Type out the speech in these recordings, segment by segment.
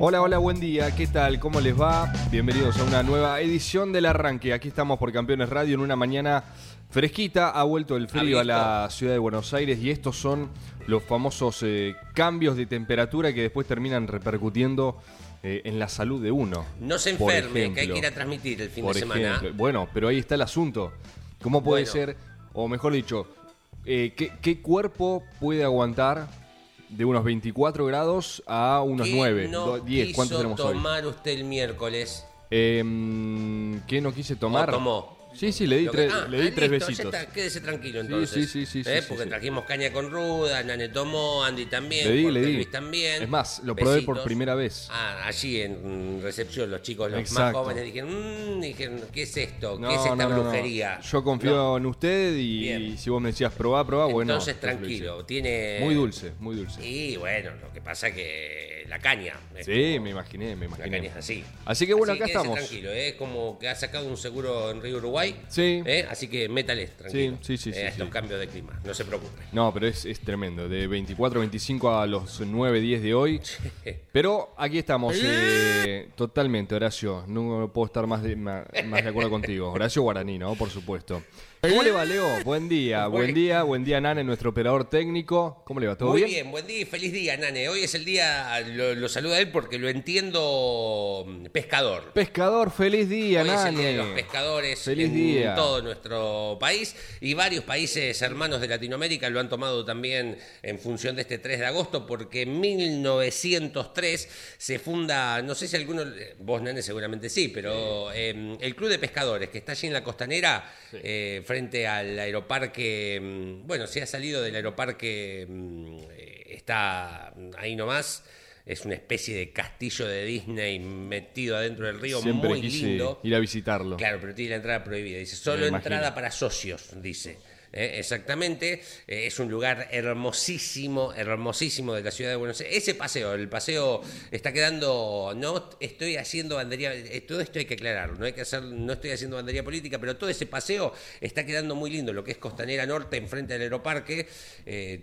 Hola, hola, buen día, ¿qué tal? ¿Cómo les va? Bienvenidos a una nueva edición del arranque. Aquí estamos por Campeones Radio en una mañana fresquita. Ha vuelto el frío a la ciudad de Buenos Aires y estos son los famosos eh, cambios de temperatura que después terminan repercutiendo eh, en la salud de uno. No se enferme, que hay que ir a transmitir el fin Por de semana. ejemplo. Bueno, pero ahí está el asunto. ¿Cómo puede Bueno. ser, o mejor dicho, eh, ¿qué, qué cuerpo puede aguantar de unos 24 grados a unos ¿Qué 9, no do- 10? ¿Cuántos tenemos hoy? tomar usted el miércoles? Em, ¿Qué no quise tomar? ¿O tomó? Sí, sí, le di, tres, ah, le di ah, tres listo, besitos. ya está, quédese tranquilo entonces. sí, sí, sí, ¿Eh? sí, Porque sí. trajimos caña con ruda, Nane tomó, Andy también, Le di, le di. Luis también. Es más, lo probé por primera vez. Ah, allí en recepción los chicos, los más jóvenes dijeron, "Mm", dijeron, ¿qué es esto? No, ¿Qué es esta no, no, no. brujería? Yo confío en usted y si vos me decías probá, probá, bueno. Entonces tranquilo, tiene... Muy dulce, muy dulce. Y bueno, lo que pasa que la caña. Sí, como- me imaginé, me La imaginé. caña es así. Así que bueno, Así acá estamos. tranquilo, ¿eh? es como que ha sacado un seguro en Río Uruguay. Sí. ¿eh? Así que métale, tranquilo. Sí, sí, sí, eh, sí, estos sí. cambios de clima, no se preocupe. No, pero es, es tremendo. De 24, 25 a los 9, 10 de hoy. Pero aquí estamos. eh, totalmente, Horacio. No puedo estar más de, más, más de acuerdo contigo. Horacio Guaraní, ¿no? Por supuesto. ¿Cómo le va, Leo? Buen día. Buen día, buen día, Nane, nuestro operador técnico. ¿Cómo le va? ¿Todo Muy bien? bien? buen día y feliz día, Nane. Hoy es el día, lo, lo saluda él porque lo entiendo mm, pescador. Pescador, feliz día, Hoy es el Nane. día de los pescadores Feliz en día. todo nuestro país y varios países hermanos de Latinoamérica lo han tomado también en función de este 3 de agosto porque en 1903 se funda, no sé si alguno, vos Nane seguramente sí, pero eh, el Club de Pescadores que está allí en la costanera eh, frente al aeroparque, mm, bueno, se ha salido del aeroparque, mm, está ahí nomás. Es una especie de castillo de Disney metido adentro del río, Siempre muy quise lindo. ir a visitarlo. Claro, pero tiene la entrada prohibida. Dice, solo entrada para socios, dice. ¿Eh? exactamente. Eh, es un lugar hermosísimo, hermosísimo de la ciudad de Buenos Aires. Ese paseo, el paseo está quedando. No estoy haciendo bandería. eh, Todo esto hay que aclararlo. No hay que hacer, no estoy haciendo bandería política, pero todo ese paseo está quedando muy lindo. Lo que es Costanera Norte, enfrente del aeroparque, eh,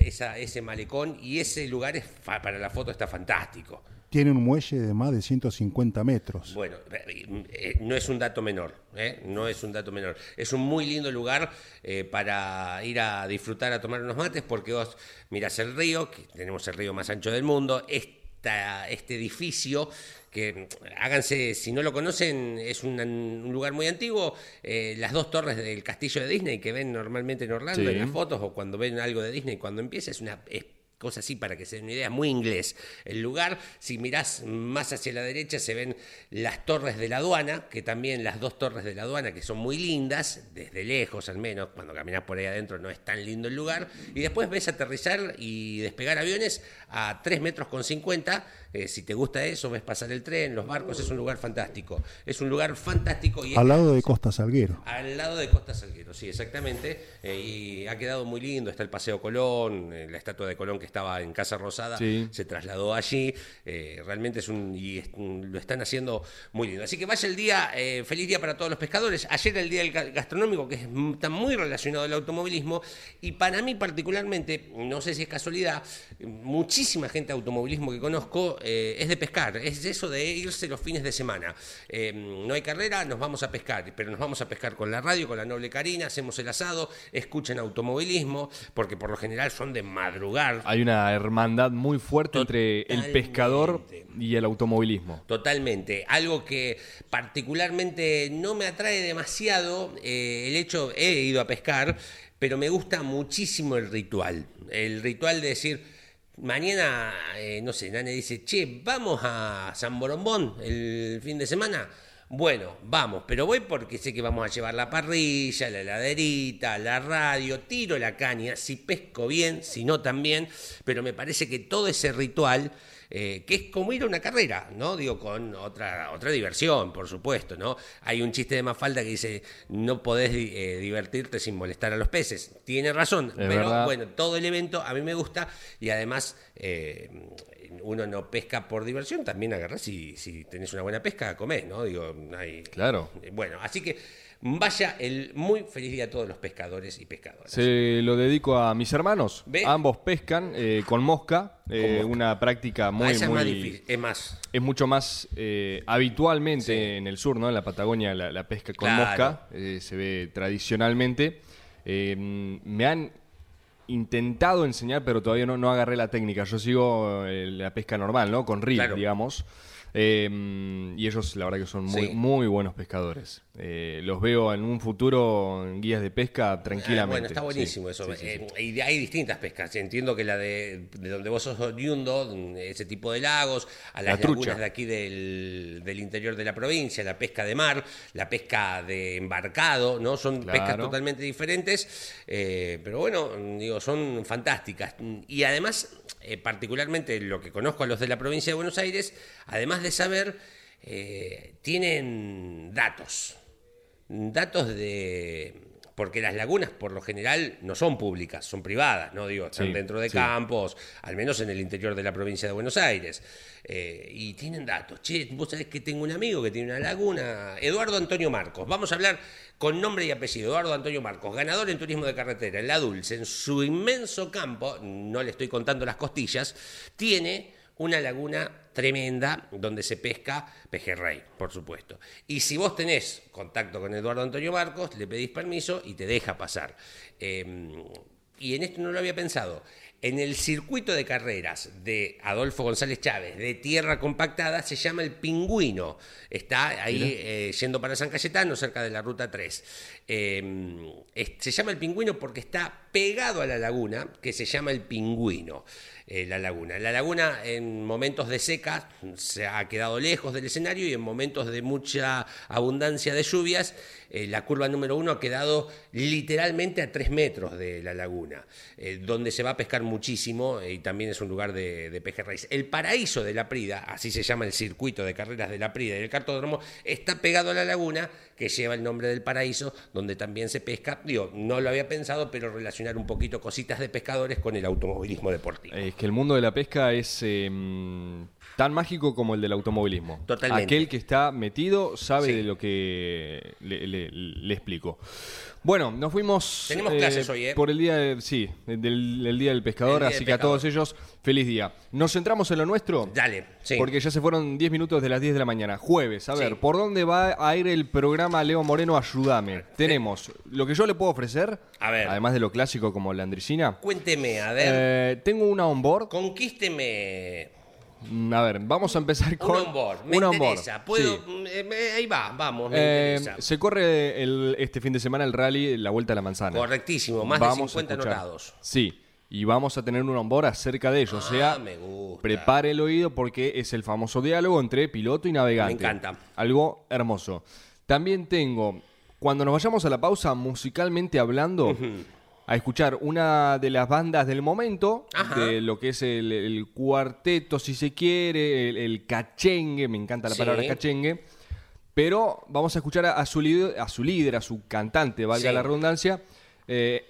esa, ese malecón y ese lugar es para la foto está fantástico. Tiene un muelle de más de 150 metros. Bueno, eh, no es un dato menor, ¿eh? no es un dato menor. Es un muy lindo lugar eh, para ir a disfrutar, a tomar unos mates, porque vos mirás el río, que tenemos el río más ancho del mundo, esta, este edificio que háganse, si no lo conocen, es un, un lugar muy antiguo, eh, las dos torres del castillo de Disney que ven normalmente en Orlando Sí. en las fotos o cuando ven algo de Disney, cuando empieza es una... es cosa así para que se den una idea, muy inglés. El lugar, si mirás más hacia la derecha, se ven las torres de la aduana, que también las dos torres de la aduana, que son muy lindas, desde lejos al menos, cuando caminás por ahí adentro no es tan lindo el lugar, y después ves aterrizar y despegar aviones a 3 metros con 50, eh, si te gusta eso, ves pasar el tren, los barcos, es un lugar fantástico. Es un lugar fantástico y Al lado de Costa Salguero. al lado de Costa Salguero, sí, exactamente. Eh, y ha quedado muy lindo. Está el Paseo Colón, eh, la estatua de Colón que estaba en Casa Rosada Sí. se trasladó allí. Eh, realmente es un. y es lo están haciendo muy lindo. Así que vaya el día, eh, feliz día para todos los pescadores. Ayer el día del ga- gastronómico, que es- está muy relacionado al automovilismo. Y para mí, particularmente, no sé si es casualidad, muchísima gente de automovilismo que conozco eh, es de pescar. Es eso de irse los fines de semana. Eh, no hay carrera, nos vamos a pescar, pero nos vamos a pescar con la radio, con la noble Karina, hacemos el asado, escuchan automovilismo, porque por lo general son de madrugar. Hay Hay una hermandad muy fuerte entre el pescador y el automovilismo. Totalmente. Algo que particularmente no me atrae demasiado, eh, el hecho, he ido a pescar, pero me gusta muchísimo el ritual. El ritual de decir, mañana, eh, no sé, Nane dice, che, vamos a San Borombón el fin de semana. Bueno, vamos, pero voy porque sé que vamos a llevar la parrilla, la heladerita, la radio, tiro la caña, si pesco bien, si no también, pero me parece que todo ese ritual eh, que es como ir a una carrera, ¿no? Digo, con otra, otra diversión, por supuesto, ¿no? Hay un chiste de Mafalda que dice, no podés eh, divertirte sin molestar a los peces. Tiene razón, pero verdad. bueno, todo el evento a mí me gusta y además eh, uno no pesca por diversión, también agarrás si, si tenés una buena pesca, comés, ¿no? Digo, hay... Claro. Eh, Bueno, así que vaya el muy feliz día a todos los pescadores y pescadoras. Se lo dedico a mis hermanos. Ambos pescan eh, con mosca, eh, mosca. una práctica muy, Ah, esa es más muy- difícil, es más. Es mucho más eh, habitualmente Sí. en el sur, ¿no? En la Patagonia la, la pesca con Claro. mosca se ve tradicionalmente. Me han intentado enseñar, pero todavía no, no agarré la técnica. Yo sigo eh, la pesca normal, ¿no? Con Claro. digamos. Eh, y ellos, la verdad, que son muy, Sí. muy buenos pescadores. Eh, los veo en un futuro en guías de pesca tranquilamente. Ah, bueno, está buenísimo eso. sí. Eh, hay distintas pescas. Entiendo que la de, de donde vos sos oriundo, ese tipo de lagos, a las La lagunas de aquí del, del interior de la provincia, la pesca de mar, la pesca de embarcado, ¿no? Son Claro. pescas totalmente diferentes, eh, pero bueno, digo, son fantásticas. Y además, eh, particularmente lo que conozco a los de la provincia de Buenos Aires, además de saber, eh, tienen datos datos de porque las lagunas por lo general no son públicas, son privadas, no digo, están Sí, dentro de sí. campos, al menos en el interior de la provincia de Buenos Aires. Eh, y tienen datos. Che, vos sabés que tengo un amigo que tiene una laguna, Eduardo Antonio Marcos. Vamos a hablar con nombre y apellido. Eduardo Antonio Marcos, ganador en turismo de carretera, en La Dulce, en su inmenso campo, no le estoy contando las costillas, tiene una laguna tremenda donde se pesca pejerrey, por supuesto. Y si vos tenés contacto con Eduardo Antonio Marcos, le pedís permiso y te deja pasar. Eh, y en esto no lo había pensado. En el circuito de carreras de Adolfo González Chávez, de tierra compactada, se llama el Pingüino. Está ahí eh, yendo para San Cayetano, cerca de la ruta 3. Eh, es- se llama el Pingüino porque está pegado a la laguna, que se llama el Pingüino. Eh, la laguna. La laguna en momentos de seca se ha quedado lejos del escenario y en momentos de mucha abundancia de lluvias, eh, la curva número uno ha quedado literalmente a tres metros de la laguna, eh, donde se va a pescar muchísimo y también es un lugar de, de pejerreyes. El paraíso de la Prida, así se llama el circuito de carreras de la Prida y el cartódromo, está pegado a la laguna que lleva el nombre del paraíso, donde también se pesca. Digo, no lo había pensado, pero relacionar un poquito cositas de pescadores con el automovilismo deportivo. Que el mundo de la pesca es eh, tan mágico como el del automovilismo. Totalmente. Aquel que está metido sabe Sí. de lo que le, le- le explico. Bueno, nos fuimos Tenemos clases hoy, ¿eh? por el día, de- sí, del, el día del pescador, día así del que a todos ellos feliz día. Nos centramos en lo nuestro. Dale, sí. Porque ya se fueron 10 minutos de las 10 de la mañana. Jueves, a ver, Sí. ¿por dónde va a ir el programa Leo Moreno? Ayúdame. Tenemos lo que yo le puedo ofrecer, A ver. además de lo clásico como la andricina. Cuénteme, a ver, Eh, tengo una onboard. conquísteme A ver, vamos a empezar con. un onboard. Me onboard, interesa. Puedo, sí. mm, eh, ahí va, vamos, me Eh, interesa. se corre el- este fin de semana el rally La Vuelta a la Manzana. Correctísimo, más Vamos de a 50 escuchar. anotados. Sí, y vamos a tener un onboard acerca de ello. o sea, Ah, me gusta. prepare el oído porque es el famoso diálogo entre piloto y navegante. Me encanta. Algo hermoso. También tengo, cuando nos vayamos a la pausa, musicalmente hablando, a escuchar una de las bandas del momento, Ajá. de lo que es el, el cuarteto, si se quiere, el, el cachengue, me encanta la Sí. palabra cachengue. Pero vamos a escuchar a, a su, líder, a su líder, a su cantante, valga Sí. la redundancia, eh,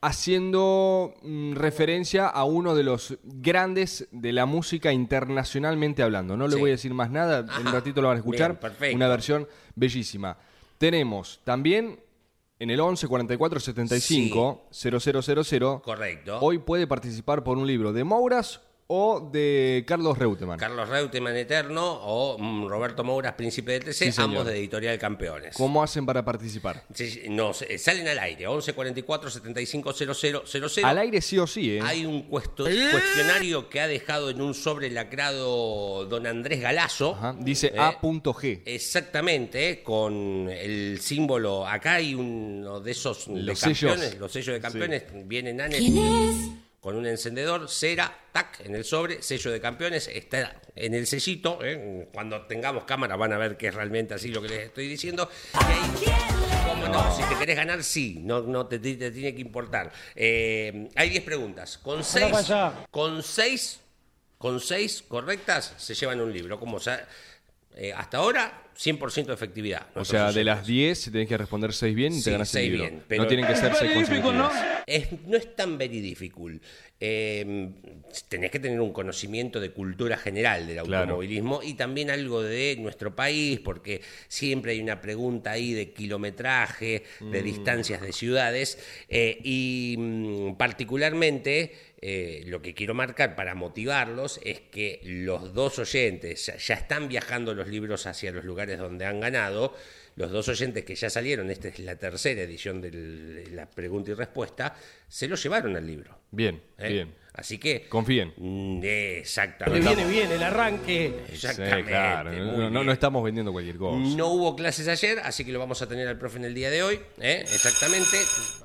haciendo mm, referencia a uno de los grandes de la música internacionalmente hablando. No le Sí. voy a decir más nada, en un ratito lo van a escuchar. Bien. Una versión bellísima. Tenemos también en el 11 44 75 0000. Correcto. Hoy puede participar por un libro de Mouras o de Carlos Reutemann. Carlos Reutemann Eterno o mm, Roberto Mouras, Príncipe del TC, Sí, ambos de Editorial Campeones. ¿Cómo hacen para participar? Sí, No, se- salen al aire, 11 44 75 00 00. Al aire sí o sí, ¿eh? Hay un cuesto- cuestionario que ha dejado en un sobre lacrado don Andrés Galazo. Ajá, Dice ¿eh? A.G. Exactamente, ¿eh? con el símbolo. Acá hay uno de esos de Los campeones, sellos. los sellos de campeones. Vienen Anes ¿Quién es? Con un encendedor, cera, tac, en el sobre, sello de campeones, está en el sellito. ¿eh? Cuando tengamos cámara van a ver que es realmente así lo que les estoy diciendo. Y ahí, ¿cómo no? Si te querés ganar, sí, no, no te, te- te tiene que importar. Eh, hay 10 preguntas. Con 6 con seis, con seis correctas se llevan un libro. Como sa- eh, hasta ahora, 100% de efectividad. O sea, de las 10 tenés que responder 6 bien y Sí, te ganas el libro. bien, pero- No tienen que ser 6 consecutivas. Es- no es tan very difficult. Eh, tenés que tener un conocimiento de cultura general del Claro. automovilismo y también algo de nuestro país, porque siempre hay una pregunta ahí de kilometraje, Mm. de distancias de ciudades, eh, y mm, particularmente eh, lo que quiero marcar para motivarlos es que los dos oyentes ya, ya están viajando los libros hacia los lugares donde han ganado. Los dos oyentes que ya salieron, esta es la tercera edición de la pregunta y respuesta, se lo llevaron al libro. Bien, ¿eh? bien. Así que. Confíen. Mm, Le Exactamente. viene bien el arranque. Exactamente. Sí, claro. muy No, no- bien. no estamos vendiendo cualquier cosa. No hubo clases ayer, así que lo vamos a tener al profe en el día de hoy. ¿eh? Exactamente.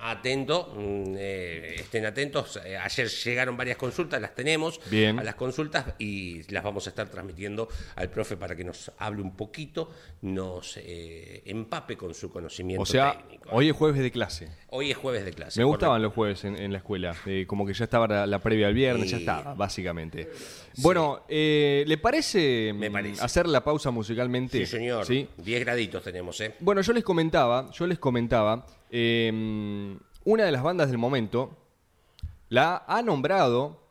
Atento. mm, eh, estén atentos. Eh, ayer llegaron varias consultas, las tenemos. Bien. A las consultas y las vamos a estar transmitiendo al profe para que nos hable un poquito, nos eh, empape con su conocimiento O sea, técnico. hoy es jueves de clase. Hoy es jueves de clase. Me gustaban los jueves en, en la escuela. eh, como que ya estaba la, la previa al viernes, ya estaba, básicamente. Bueno, eh, ¿le parece, Me mm, parece. hacer la pausa musicalmente? Sí, señor. ¿Sí? 10 graditos tenemos, ¿eh? Bueno, yo les comentaba, yo les comentaba, eh, una de las bandas del momento la ha nombrado,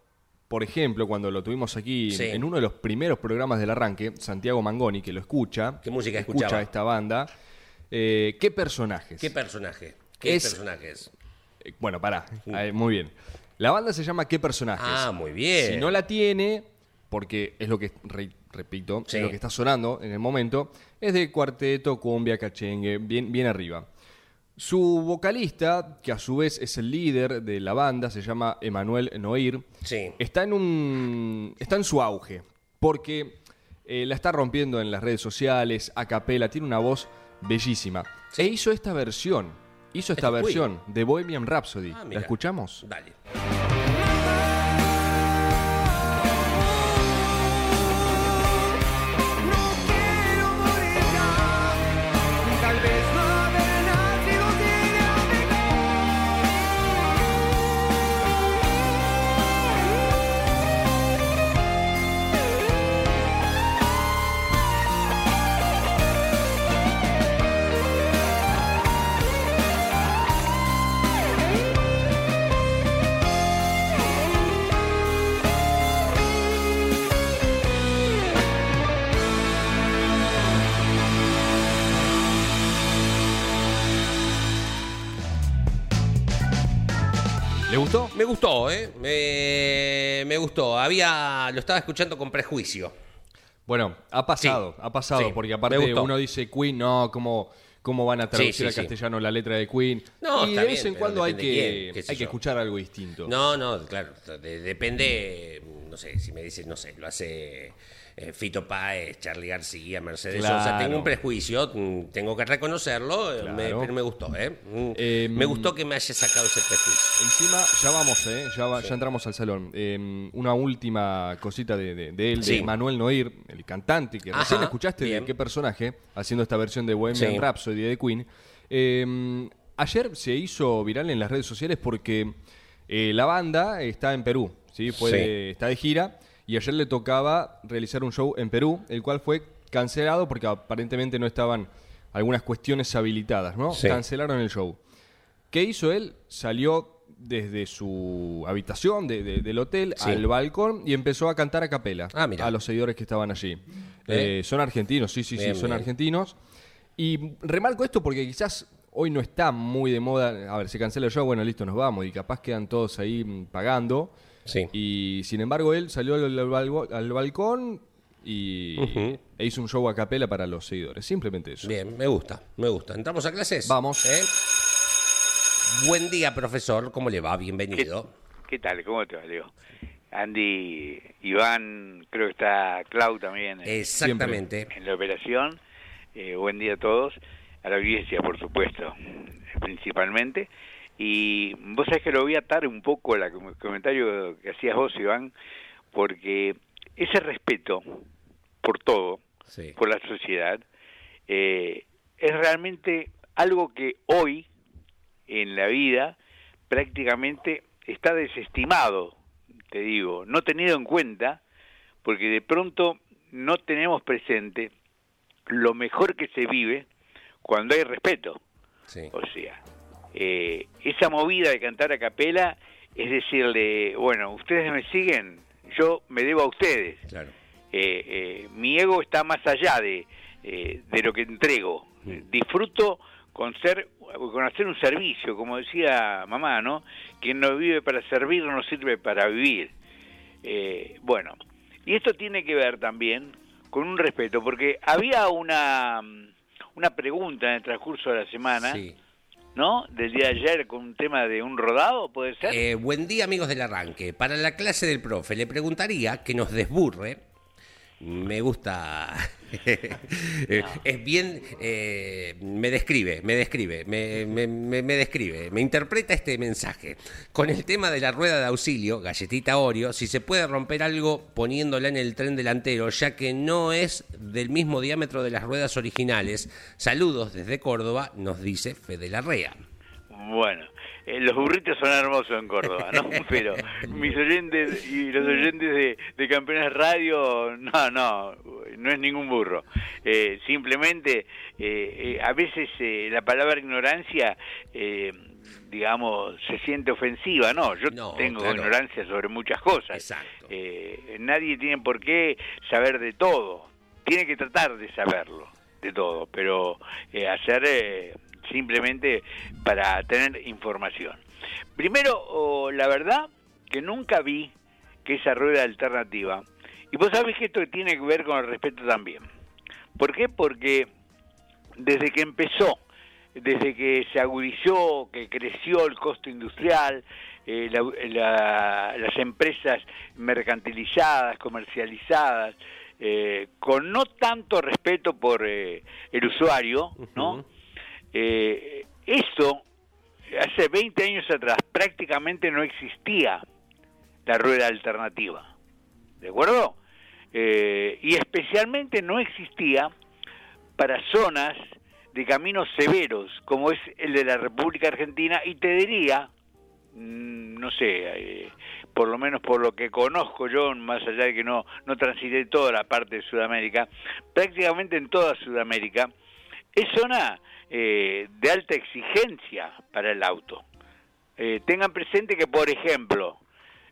por ejemplo, cuando lo tuvimos aquí Sí. en uno de los primeros programas del arranque, Santiago Mangoni, que lo escucha. ¿Qué música escucha escuchaba? esta banda. Eh, ¿Qué personajes? ¿Qué personaje? ¿Qué Es- personajes? Eh, Bueno, pará. Ahí, muy bien. La banda se llama ¿Qué personajes? Ah, muy bien. Si no la tiene, porque es lo que, re- repito, Sí. es lo que está sonando en el momento, es de cuarteto, cumbia, cachengue, bien, bien arriba. Su vocalista, que a su vez es el líder de la banda, se llama Emanuel Noir, Sí. está en un está en su auge, porque eh, la está rompiendo en las redes sociales, a capela, tiene una voz bellísima. E hizo esta versión, hizo esta Queen. versión de Bohemian Rhapsody. Ah, ¿La escuchamos? Dale. Gustó? Me gustó, ¿eh? Me, me gustó. Había, lo estaba escuchando con prejuicio. Bueno, ha pasado, Sí, ha pasado, sí, porque aparte uno dice Queen, no, ¿cómo, cómo van a traducir Sí, sí, al sí. castellano la letra de Queen? No, y de vez bien, en cuando hay que, quién, hay que escuchar algo distinto. No, no, claro. de- depende, no sé, si me dices, no sé, lo hace eh, Fito Páez, Charlie García, Mercedes Sosa. Claro. Tengo un prejuicio, mm, tengo que reconocerlo, eh, me- pero me gustó, ¿eh? Mm, Eh, me gustó que me haya sacado ese prejuicio. Encima, ya vamos, ¿eh? ya, va- ya entramos al salón. Eh, una última cosita de, de- de él, Sí. de Manuel Noir, el cantante, que Ajá, recién escuchaste bien. de qué personaje, haciendo esta versión de Bohemian Sí. Rhapsody de Queen. Eh, ayer se hizo viral en las redes sociales porque eh, la banda está en Perú, ¿sí? Fue de- está de gira y ayer le tocaba realizar un show en Perú, el cual fue cancelado porque aparentemente no estaban algunas cuestiones habilitadas, ¿no? Sí. Cancelaron el show. ¿Qué hizo él? Salió desde su habitación de- de- del hotel Sí. al balcón y empezó a cantar a capela Ah, a los seguidores que estaban allí. Eh, son argentinos, sí, sí, Bien, sí, son bien. argentinos. Y remarco esto porque quizás hoy no está muy de moda. A ver, se cancela el show, bueno, listo, nos vamos. Y capaz quedan todos ahí mm, pagando. Sí. Y sin embargo, él salió al, al balgo- al balcón y e hizo un show a capela para los seguidores. Simplemente eso. Bien, me gusta, me gusta. ¿Entramos a clases? Vamos. ¿Eh? Buen día, profesor. ¿Cómo le va? Bienvenido. ¿Qué tal? ¿Cómo te va, Leo? Andy, Iván, creo que está Clau también en, Exactamente. en la operación. Eh, buen día a todos. A la audiencia, por supuesto, principalmente. Y vos sabés que lo voy a atar un poco al comentario que hacías vos, Iván, porque ese respeto por todo, Sí. por la sociedad, eh, es realmente algo que hoy en la vida prácticamente está desestimado, te digo, no tenido en cuenta, porque de pronto no tenemos presente lo mejor que se vive cuando hay respeto. Sí. O sea, eh, esa movida de cantar a capela es decirle, bueno, ustedes me siguen, yo me debo a ustedes. Claro. Eh, eh, mi ego está más allá de, eh, de lo que entrego. Mm. Disfruto con ser con hacer un servicio, como decía mamá, ¿no? Quien no vive para servir no sirve para vivir. Eh, bueno, y esto tiene que ver también con un respeto, porque había una una pregunta en el transcurso de la semana, Sí. ¿No? Del día ayer con un tema de un rodado, ¿puede ser? Eh, buen día, amigos del arranque. Para la clase del profe, le preguntaría que nos desburre. Me gusta. Eh, Es bien. eh, me describe, me describe, me, me- me- me describe, me interpreta este mensaje. Con el tema de la rueda de auxilio, galletita Oreo, si se puede romper algo poniéndola en el tren delantero, ya que no es del mismo diámetro de las ruedas originales. Saludos desde Córdoba, nos dice Fede Larrea. Bueno, eh, los burritos son hermosos en Córdoba, ¿no? Pero mis oyentes y los oyentes de, de Campeones Radio, no, no, no es ningún burro. Eh, simplemente, eh, eh, a veces eh, la palabra ignorancia, eh, digamos, se siente ofensiva, ¿no? Yo No, tengo claro. ignorancia sobre muchas cosas. Exacto. Eh, nadie tiene por qué saber de todo. Tiene que tratar de saberlo, de todo, pero eh, hacer eh, simplemente para tener información. Primero, la verdad que nunca vi que esa rueda alternativa, y vos sabés que esto tiene que ver con el respeto también. ¿Por qué? Porque desde que empezó, desde que se agudizó, que creció el costo industrial, eh, la- la- las empresas mercantilizadas, comercializadas, eh, con no tanto respeto por eh, el usuario, ¿no? Eh, esto, hace 20 años atrás, prácticamente no existía la rueda alternativa. ¿De acuerdo? Eh, y especialmente no existía para zonas de caminos severos, como es el de la República Argentina, y te diría, mm, no sé, eh, por lo menos por lo que conozco yo, más allá de que no, no transité toda la parte de Sudamérica, prácticamente en toda Sudamérica, es zona eh, de alta exigencia para el auto. Eh, tengan presente que, por ejemplo,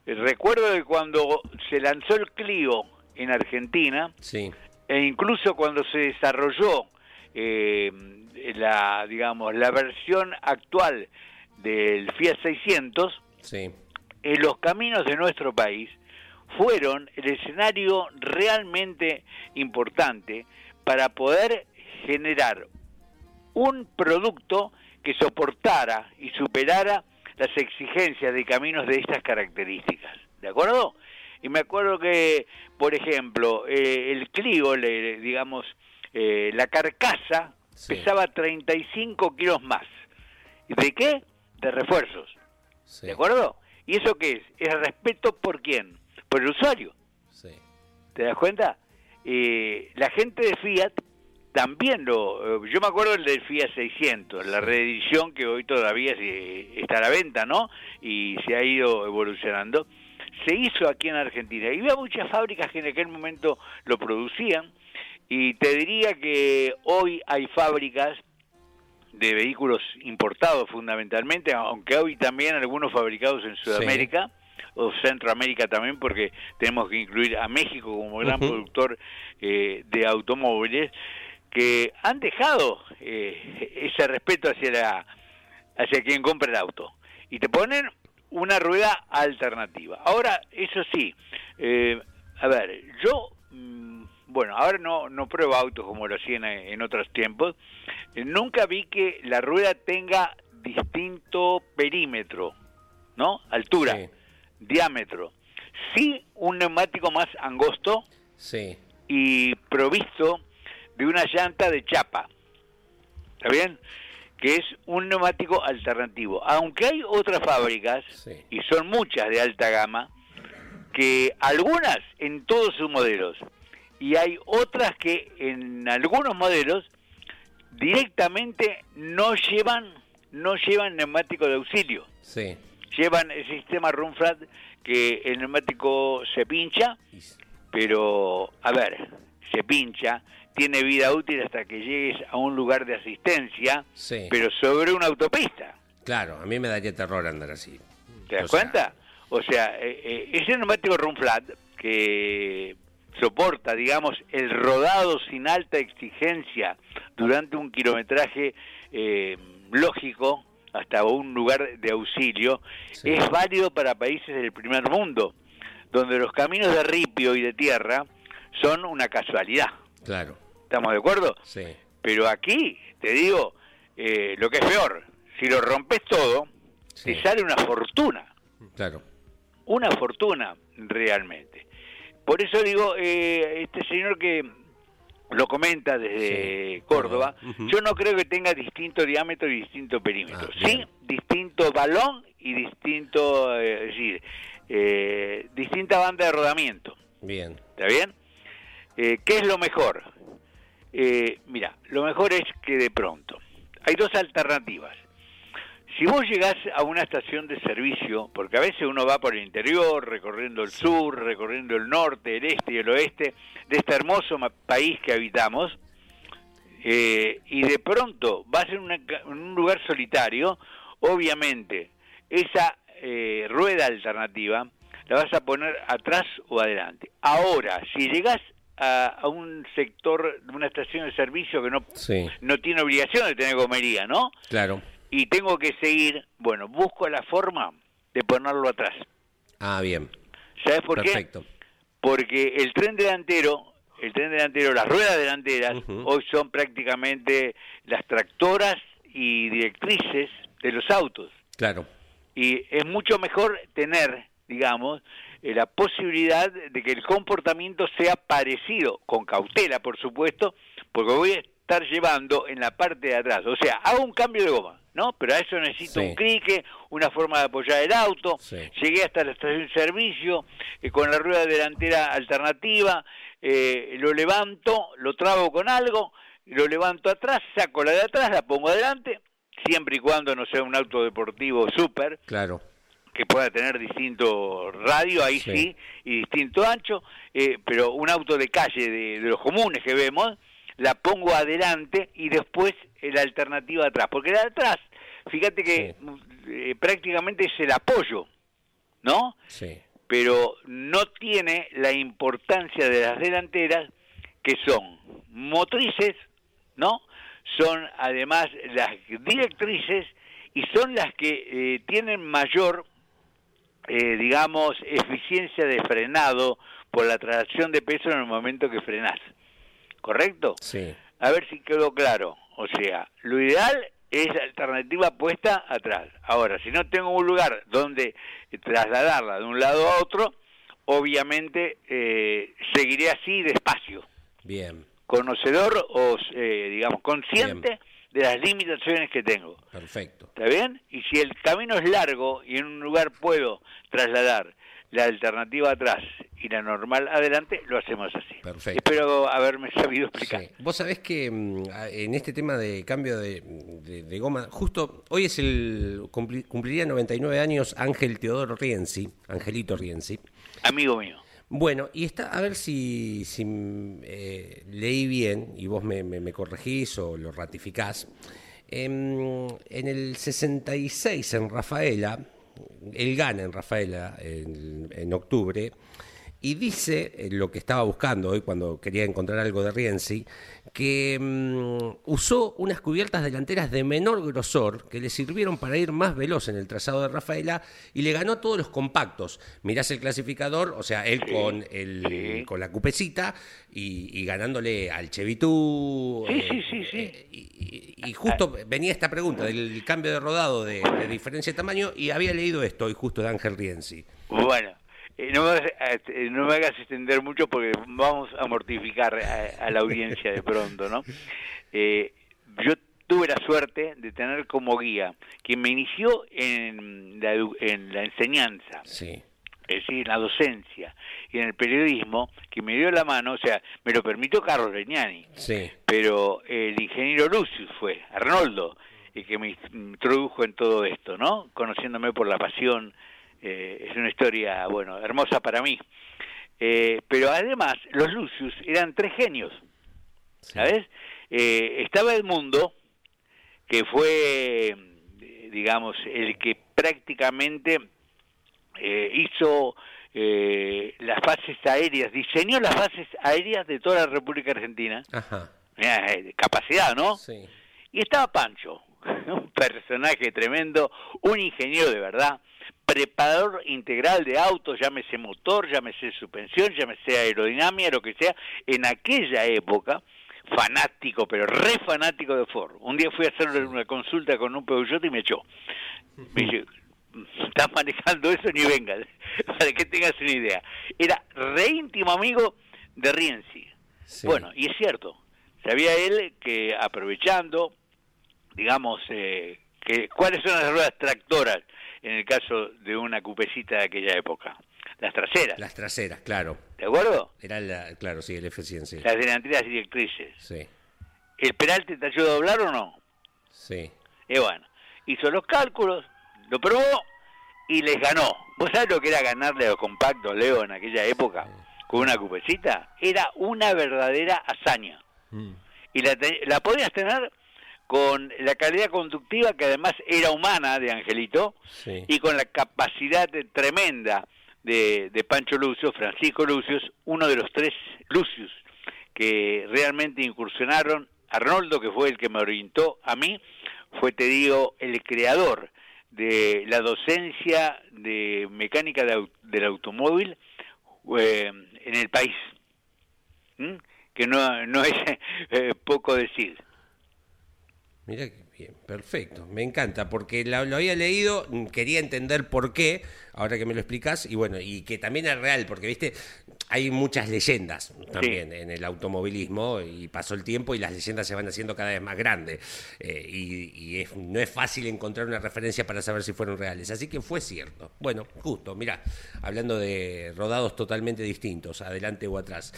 eh, recuerdo que cuando se lanzó el Clio en Argentina, Sí. e incluso cuando se desarrolló eh, la digamos la versión actual del Fiat 600 Sí. en los caminos de nuestro país fueron el escenario realmente importante para poder generar un producto que soportara y superara las exigencias de caminos de estas características. ¿De acuerdo? Y me acuerdo que, por ejemplo, eh, el Clio, le- digamos, eh, la carcasa Sí. pesaba 35 kilos más. ¿Y ¿De qué? De refuerzos. Sí. ¿De acuerdo? ¿Y eso qué es? Es respeto por quién? Por el usuario. Sí. ¿Te das cuenta? Eh, la gente de Fiat también lo... eh, Yo me acuerdo del del Fiat 600, la reedición que hoy todavía está a la venta, ¿no? Y se ha ido evolucionando. Se hizo aquí en Argentina. Y había muchas fábricas que en aquel momento lo producían. Y te diría que hoy hay fábricas de vehículos importados fundamentalmente, aunque hoy también algunos fabricados en Sudamérica o Centroamérica también, porque tenemos que incluir a México como gran productor eh, de automóviles, que han dejado eh, ese respeto hacia la hacia quien compra el auto y te ponen una rueda alternativa. Ahora, eso sí, eh, a ver, yo, mm, bueno, ahora no, no pruebo autos como lo hacían en, en otros tiempos, eh, nunca vi que la rueda tenga distinto perímetro, ¿no? Altura, Sí. diámetro. Sí, un neumático más angosto Sí. y provisto de una llanta de chapa. ¿Está bien? Que es un neumático alternativo. Aunque hay otras fábricas, Sí. y son muchas de alta gama, que algunas en todos sus modelos, y hay otras que en algunos modelos directamente no llevan no llevan neumático de auxilio Sí. llevan el sistema run flat que el neumático se pincha, pero a ver, se pincha, tiene vida útil hasta que llegues a un lugar de asistencia, Sí. pero sobre una autopista. Claro, a mí me daría terror andar así. ¿Te das O sea, cuenta? O sea, eh, eh, ese neumático run flat que soporta, digamos, el rodado sin alta exigencia durante un kilometraje eh, lógico hasta un lugar de auxilio, Sí. es válido para países del primer mundo, donde los caminos de ripio y de tierra son una casualidad. Claro, ¿Estamos de acuerdo? sí. Pero aquí, te digo, eh, lo que es peor, si lo rompes todo, Sí. te sale una fortuna Claro. una fortuna realmente. Por eso digo, eh, este señor que lo comenta desde Sí, Córdoba, yo no creo que tenga distinto diámetro y distinto perímetro. Ah, sí, distinto balón y distinto, eh, es decir, eh, distinta banda de rodamiento. Bien. ¿Está bien? Eh, ¿Qué es lo mejor? Eh, mira, lo mejor es que de pronto hay dos alternativas. Si vos llegás a una estación de servicio, porque a veces uno va por el interior, recorriendo el sur, recorriendo el norte, el este y el oeste de este hermoso país que habitamos, eh, y de pronto vas en, una en un lugar solitario, obviamente esa eh, rueda alternativa la vas a poner atrás o adelante. Ahora, si llegas a, a un sector una estación de servicio que no, Sí. no tiene obligación de tener gomería, ¿no? Claro. Y tengo que seguir, bueno, busco la forma de ponerlo atrás. Ah, bien. ¿Sabes por qué? Perfecto. porque el tren delantero, el tren delantero, las ruedas delanteras, hoy son prácticamente las tractoras y directrices de los autos. Claro. Y es mucho mejor tener, digamos, eh, la posibilidad de que el comportamiento sea parecido, con cautela, por supuesto, porque voy a estar llevando en la parte de atrás. O sea, hago un cambio de goma, ¿no? Pero a eso necesito Sí. un crique, una forma de apoyar el auto. Sí. Llegué hasta la estación de servicio eh, con la rueda delantera alternativa, eh, lo levanto, lo trabo con algo, lo levanto atrás, saco la de atrás, la pongo adelante, siempre y cuando no sea un auto deportivo súper, Claro. Que pueda tener distinto radio, ahí sí, Sí. y distinto ancho, eh, pero un auto de calle de, de los comunes que vemos, la pongo adelante y después la alternativa atrás. Porque la de atrás, fíjate que eh, prácticamente es el apoyo, ¿no? Sí. Pero no tiene la importancia de las delanteras, que son motrices, ¿no? Son además las directrices y son las que eh, tienen mayor, eh, digamos, eficiencia de frenado por la tracción de peso en el momento que frenás. ¿Correcto? Sí. A ver si quedó claro. O sea, lo ideal es la alternativa puesta atrás. Ahora, si no tengo un lugar donde trasladarla de un lado a otro, obviamente eh, seguiré así despacio, Bien. conocedor o, eh, digamos, consciente Bien. De las limitaciones que tengo. Perfecto. ¿Está bien? Y si el camino es largo y en un lugar puedo trasladar la alternativa atrás y la normal adelante, lo hacemos así. Perfecto. Espero haberme sabido explicar. Sí. Vos sabés que mm, en este tema de cambio de, de- de goma, justo hoy es el cumpli- cumpliría 99 años Ángel Teodoro Rienzi, Angelito Rienzi. Amigo mío. Bueno, y está, a ver si, eh, leí bien y vos me, corregís o lo ratificás. Em, en el 66 en Rafaela, él gana en Rafaela en, en octubre, y dice, eh, lo que estaba buscando hoy cuando quería encontrar algo de Rienzi, que mm, usó unas cubiertas delanteras de menor grosor que le sirvieron para ir más veloz en el trazado de Rafaela y le ganó todos los compactos. Mirás el clasificador, o sea, él con, el, sí. con la cupecita y, y ganándole al Chevitú. Sí, eh, sí, sí, sí. eh, y, y- y justo venía esta pregunta del cambio de rodado de, de diferencia de tamaño y había leído esto hoy justo de Ángel Rienzi. Bueno, eh, no, me, hagas- eh, no me hagas extender mucho porque vamos a mortificar a, a la audiencia de pronto, ¿no? Eh, yo tuve la suerte de tener como guía quien me inició en la, en la enseñanza, Sí. es decir, en la docencia y en el periodismo, que me dio la mano, o sea, me lo permitió Carlos Leñani, Sí. pero el ingeniero Lucius fue, Arnoldo, el que me introdujo en todo esto, ¿no? Conociéndome por la pasión, eh, es una historia, bueno, hermosa para mí. Eh, pero además, los Lucius eran tres genios, ¿sabes? Eh, estaba Edmundo, que fue, digamos, el que prácticamente eh, hizo eh, las fases aéreas, diseñó las fases aéreas de toda la República Argentina. Ajá. Eh, capacidad, ¿no? Sí. Y estaba Pancho, un personaje tremendo, un ingeniero de verdad, preparador integral de autos, llámese motor, llámese suspensión, llámese aerodinámica, lo que sea, en aquella época, fanático, pero re fanático de Ford. Un día fui a hacerle una consulta con un Peugeot y me echó. Me dice, estás manejando eso ni vengas, para que tengas una idea. Era re íntimo amigo de Rienzi. Sí. Bueno, y es cierto, sabía él que aprovechando, digamos, eh, que cuáles son las ruedas tractoras en el caso de una cupecita de aquella época. Las traseras, Las traseras, claro. ¿de acuerdo? Era la, claro, sí, el F100, Las delanteras directrices. sí. ¿El Peralte te ayudó a doblar o no? Sí. Y bueno, hizo los cálculos, lo probó y les ganó. ¿Vos sabés lo que era ganarle a los compactos, Leo, en aquella época? Con una cupecita. Era una verdadera hazaña. Mm. y la, te- la podías tener con la calidad conductiva que además era humana de Angelito Sí. y con la capacidad de- tremenda de, de Pancho Lucio, Francisco Lucius, uno de los tres Lucius que realmente incursionaron. Arnoldo, que fue el que me orientó a mí, fue, te digo, el creador de la docencia de mecánica de del automóvil eh, en el país. ¿Mm? Que no, no es eh, poco decir. Mira bien, perfecto, me encanta, porque la- lo había leído, mm, quería entender por qué, ahora que me lo explicas, y bueno, y que también es real, porque viste, hay muchas leyendas también en el automovilismo, y pasó el tiempo y las leyendas se van haciendo cada vez más grandes, eh, y, y es- no es fácil encontrar una referencia para saber si fueron reales, así que fue cierto. Bueno, justo, mira, hablando de rodados totalmente distintos, adelante o atrás.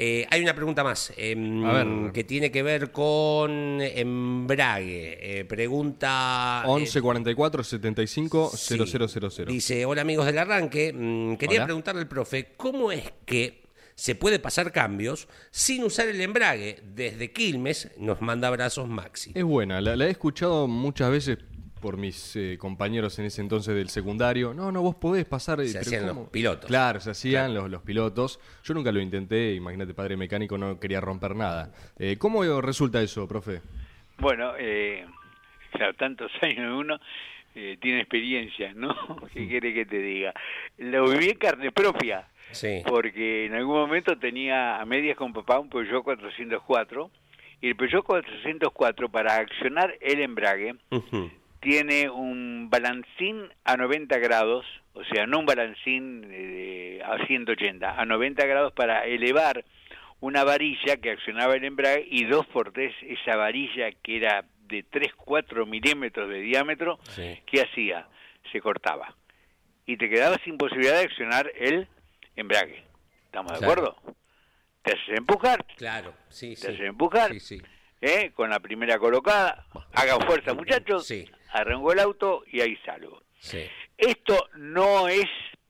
Eh, hay una pregunta más. em, que tiene que ver con embrague. Eh, pregunta. eh, 11 44 75 sí. 0000. Dice: Hola amigos del arranque. mm, quería Hola. preguntarle al profe: ¿cómo es que se puede pasar cambios sin usar el embrague? Desde Quilmes nos manda abrazos Maxi. Es buena, la, la he escuchado muchas veces por mis eh, compañeros en ese entonces del secundario. No, no, vos podés pasar. eh, Se hacían ¿cómo? los pilotos. Claro, se hacían los, los pilotos. Yo nunca lo intenté, imagínate, padre mecánico, no quería romper nada. Eh, ¿Cómo resulta eso, profe? Bueno, eh, claro, tantos años de uno eh, tiene experiencia, ¿no? ¿Qué quiere que te diga? Lo viví en carne propia, Sí. porque en algún momento tenía a medias con papá un Peugeot 404, y el Peugeot 404 para accionar el embrague tiene un balancín a 90 grados, o sea, no un balancín eh, a 180, a 90 grados para elevar una varilla que accionaba el embrague y dos por tres esa varilla que era de 3, 4 milímetros de diámetro, Sí. ¿qué hacía? Se cortaba. Y te quedabas sin posibilidad de accionar el embrague. ¿Estamos de Claro. acuerdo? Te haces empujar, Claro, sí, te sí. haces empujar, Sí, sí. ¿eh? con la primera colocada, hagan fuerza muchachos, Sí. arrancó el auto y ahí salgo. Sí. Esto no es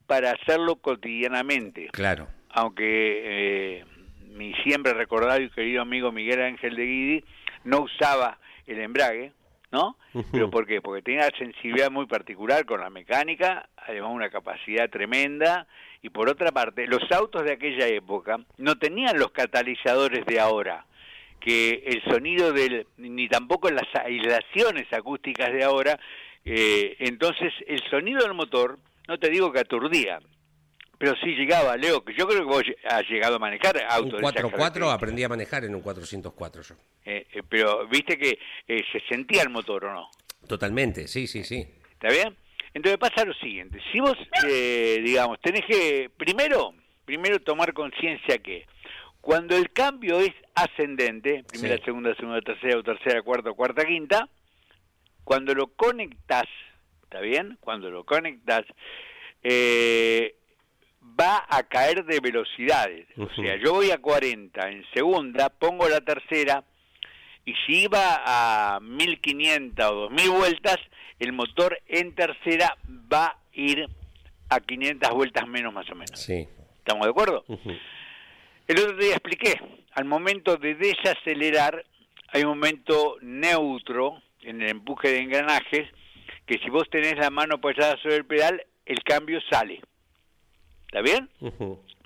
para hacerlo cotidianamente, Claro. aunque eh, mi siempre recordado y querido amigo Miguel Ángel de Guidi no usaba el embrague, ¿no? ¿Pero por qué? Porque tenía sensibilidad muy particular con la mecánica, además una capacidad tremenda y por otra parte, los autos de aquella época no tenían los catalizadores de ahora, que el sonido del, ni tampoco las aislaciones acústicas de ahora, eh, entonces el sonido del motor, no te digo que aturdía, pero sí llegaba, Leo, que yo creo que vos has llegado a manejar Un autos 4x4 características. aprendí a manejar en un 404 yo. Eh, eh, pero viste que eh, se sentía el motor o no. Totalmente, sí, sí, sí. ¿Está bien? Entonces pasa lo siguiente. Si vos, eh, digamos, tenés que, primero, primero tomar conciencia que cuando el cambio es ascendente, primera, Sí. segunda, segunda, tercera, o tercera, cuarta, cuarta, quinta, cuando lo conectás, ¿está bien? Cuando lo conectás, eh, va a caer de velocidades. O sea, yo voy a 40 en segunda, pongo la tercera, y si iba a 1500 o 2000 vueltas, el motor en tercera va a ir a 500 vueltas menos más o menos. Sí. ¿Estamos de acuerdo? El otro día expliqué, al momento de desacelerar hay un momento neutro en el empuje de engranajes que si vos tenés la mano apoyada sobre el pedal, el cambio sale. ¿Está bien?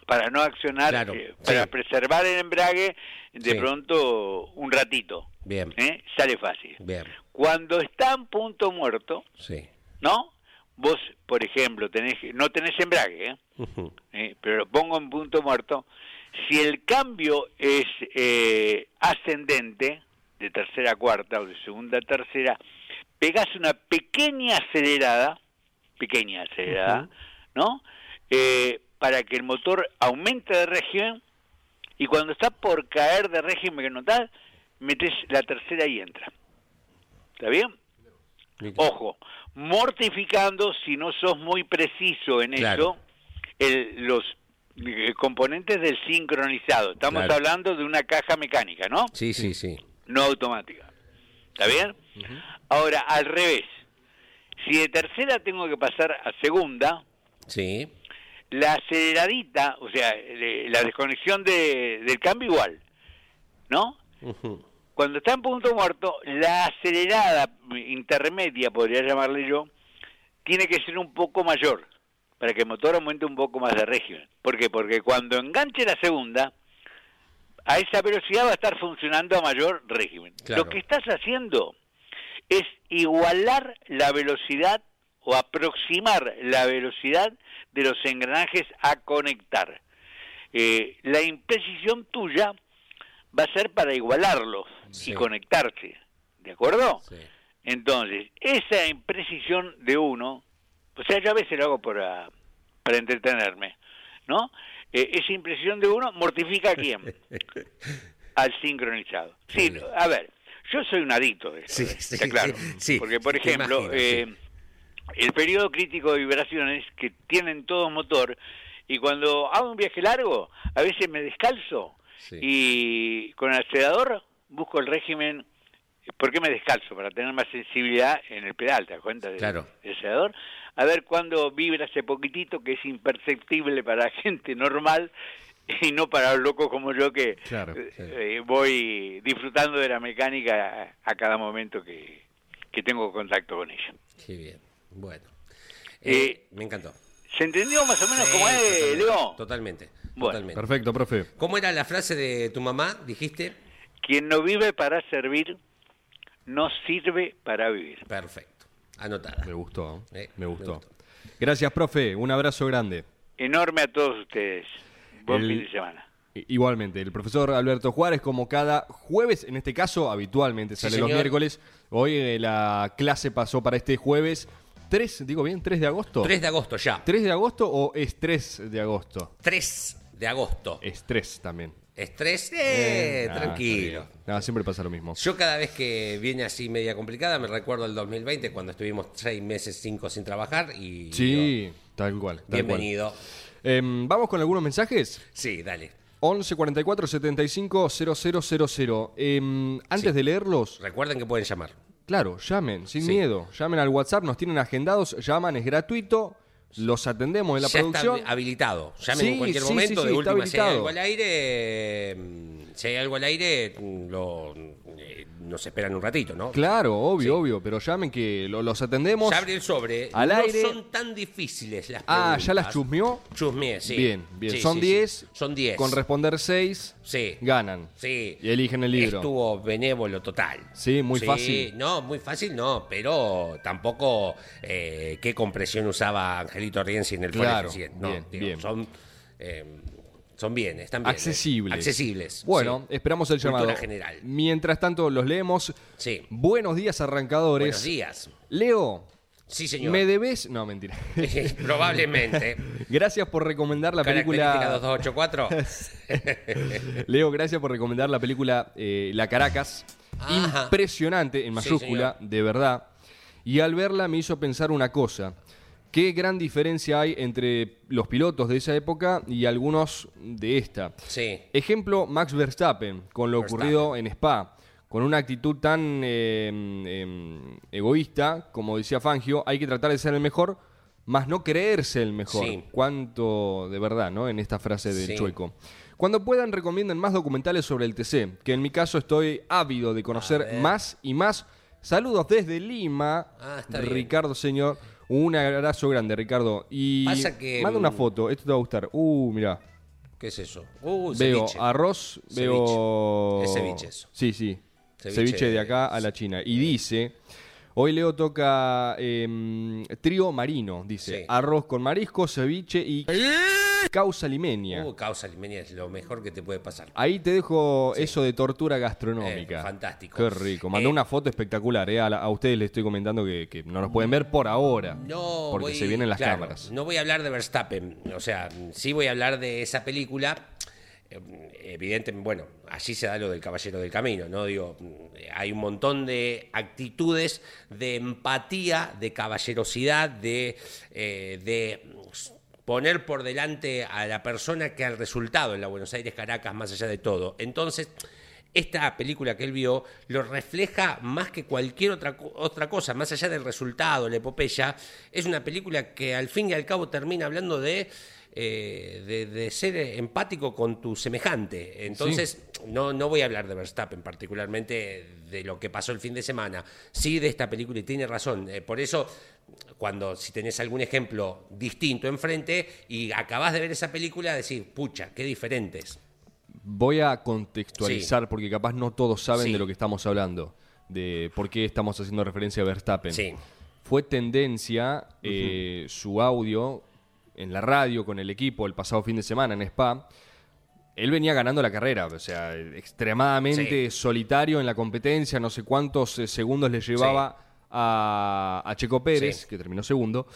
Para no accionar, Claro, eh, para sí. preservar el embrague de Sí. pronto un ratito. Bien, ¿eh? Sale fácil. bien, Cuando está en punto muerto, sí. ¿no? Vos, por ejemplo, tenés, no tenés embrague, ¿eh? Eh, pero lo pongo en punto muerto. Si el cambio es eh, ascendente, de tercera a cuarta o de segunda a tercera, pegas una pequeña acelerada, pequeña acelerada, ¿no? Eh, para que el motor aumente de régimen y cuando está por caer de régimen que notás, metes la tercera y entra. ¿Está bien? Ojo, mortificando si no sos muy preciso en Claro. eso el- los eh, componentes del sincronizado. Estamos Claro. hablando de una caja mecánica, ¿no? Sí, sí, sí. No automática. ¿Está bien? Ahora, al revés. Si de tercera tengo que pasar a segunda, Sí, la aceleradita, o sea, le- la desconexión de- del cambio igual, ¿no? Ujú. Cuando está en punto muerto, la acelerada intermedia, podría llamarle yo, tiene que ser un poco mayor, para que el motor aumente un poco más de régimen. ¿Por qué? Porque cuando enganche la segunda, a esa velocidad va a estar funcionando a mayor régimen. Claro. Lo que estás haciendo es igualar la velocidad o aproximar la velocidad de los engranajes a conectar. Eh, la imprecisión tuya va a ser para igualarlos Sí. y conectarse. ¿De acuerdo? Sí. Entonces, esa imprecisión de uno, o sea, yo a veces lo hago para, para entretenerme, ¿no? Eh, esa imprecisión de uno mortifica a quién? Al sincronizado. Sí, a ver, yo soy un adicto de esto, Sí, ¿eh? sí, está claro. sí, Porque, por ejemplo, imagino, eh, el periodo crítico de vibraciones que tienen todo motor, y cuando hago un viaje largo, a veces me descalzo Sí. y con el acelerador busco el régimen. ¿Por qué me descalzo? Para tener más sensibilidad en el pedal, ¿te das cuenta? del- Claro. del acelerador. A ver cuándo vibra ese poquitito que es imperceptible para gente normal y no para los locos como yo que Claro, eh, sí. eh, voy disfrutando de la mecánica a, a cada momento que, que tengo contacto con ella. Qué bien. Bueno. Eh, Eh, me encantó. ¿Se entendió más o menos Sí, cómo es, totalmente, Leo? Totalmente. Bueno. totalmente. Perfecto, profe. ¿Cómo era la frase de tu mamá? Dijiste. Quien no vive para servir, no sirve para vivir. Perfecto. Anotada. Me gustó, Eh, me me gustó. Gracias, profe. Un abrazo grande. Enorme a todos ustedes. Buen El- fin de semana. Igualmente, el profesor Alberto Juárez, como cada jueves, en este caso habitualmente Sí, sale los miércoles. Hoy eh, la clase pasó para este jueves. ¿3, digo bien? ¿3 de agosto? 3 de agosto ya. ¿3 de agosto o es 3 de agosto? 3 de agosto. Es 3 también. Estrés, eh, Ah, tranquilo. No, siempre pasa lo mismo. Yo cada vez que viene así media complicada me recuerdo el 2020 cuando estuvimos seis meses, cinco sin trabajar y... Sí, tal cual. tal cual. Bienvenido. Em, Vamos con algunos mensajes. Sí, dale. 11 44 75 0000. Em, antes de leerlos, Recuerden que pueden llamar. Claro, llamen, sin Sí. miedo. Llamen al WhatsApp, nos tienen agendados, llaman, es gratuito. Los atendemos en la ya producción. está habilitado. Llamen Sí, en cualquier sí, momento. de última, si hay algo al aire, mm, si hay algo al aire, mm, lo, eh, nos esperan un ratito, ¿no? Claro, obvio, Sí. obvio, pero llamen que lo- los atendemos. Ya abrí el sobre. Al no aire. son tan difíciles las Ah, preguntas. ¿ya las chusmeó? Chusmeé, sí. Bien, bien. Sí, Son sí, sí. 10. Son 10. Con responder 6, Sí. ganan. Sí. Y eligen el libro. Estuvo benévolo total. Sí, muy fácil. No, muy fácil no, pero tampoco eh, qué compresión usaba Angelito Rienzi en el Claro, recién. No, bien, digo, bien. Son, eh, son bien, están bien. Accesibles. Accesibles. Bueno, sí. esperamos el Cultura llamado. general. Mientras tanto, los leemos. Sí. Buenos días, arrancadores. Buenos días. Leo, Sí, señor. me debes. No, mentira. Probablemente. gracias por recomendar la película. Característica 2284. Leo, gracias por recomendar la película eh, La Caracas. Ajá. Impresionante, en Sí, mayúscula, de verdad. Y al verla me hizo pensar una cosa. Qué gran diferencia hay entre los pilotos de esa época y algunos de esta. Sí. Ejemplo, Max Verstappen, con lo Verstappen. ocurrido en Spa. Con una actitud tan eh, em, egoísta, como decía Fangio, hay que tratar de ser el mejor, más no creerse el mejor. Sí. Cuánto de verdad, ¿no? En esta frase del Sí. Chueco. Cuando puedan, recomienden más documentales sobre el TC, que en mi caso estoy ávido de conocer más y más. Saludos desde Lima, Ah. Ricardo Señor. Un abrazo grande, Ricardo. Y Pasa que, manda una mm, foto, esto te va a gustar. Uh, mira. ¿Qué es eso? Uh, Veo ceviche. arroz, Ceviche. veo. Es ceviche eso. Sí, sí. Ceviche Ceviche, de acá a la China. Y dice. Hoy Leo toca em, trío marino, dice. Sí. Arroz con marisco, ceviche y causa limeña. Uh, causa limeña es lo mejor que te puede pasar. Ahí te dejo eso de tortura gastronómica. Eh, fantástico. Qué rico. Mandó Eh, una foto espectacular. eh. A, la- a ustedes les estoy comentando que, que no nos pueden ver por ahora. No, porque voy- se vienen las claro, cámaras. No voy a hablar de Verstappen, o sea, sí voy a hablar de esa película. Evidentemente, bueno, allí se da lo del Caballero del Camino, ¿no? Digo, eh, hay un montón de actitudes de empatía, de caballerosidad, de, de poner por delante a la persona que al resultado en la Buenos Aires Caracas, más allá de todo. Entonces, esta película que él vio lo refleja más que cualquier otra, otra cosa, más allá del resultado, la epopeya. Es una película que al fin y al cabo termina hablando de, eh, de, de ser empático con tu semejante. Entonces, no, no voy a hablar de Verstappen particularmente de lo que pasó el fin de semana, sí de esta película y tiene razón. Eh, por eso, cuando si tenés algún ejemplo distinto enfrente y acabás de ver esa película, decir, pucha, qué diferentes. Voy a contextualizar porque capaz no todos saben Sí. de lo que estamos hablando, de por qué estamos haciendo referencia a Verstappen. Sí. Fue tendencia eh, su audio en la radio con el equipo el pasado fin de semana en Spa. Él venía ganando la carrera, o sea, extremadamente solitario en la competencia, no sé cuántos eh, segundos le llevaba a, a Checo Pérez, Sí. que terminó segundo.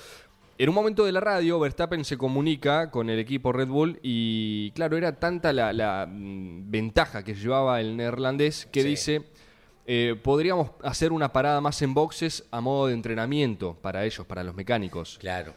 En un momento de la radio, Verstappen se comunica con el equipo Red Bull y, claro, era tanta la, la, mm, ventaja que llevaba el neerlandés que dice, eh, podríamos hacer una parada más en boxes a modo de entrenamiento para ellos, para los mecánicos. Claro.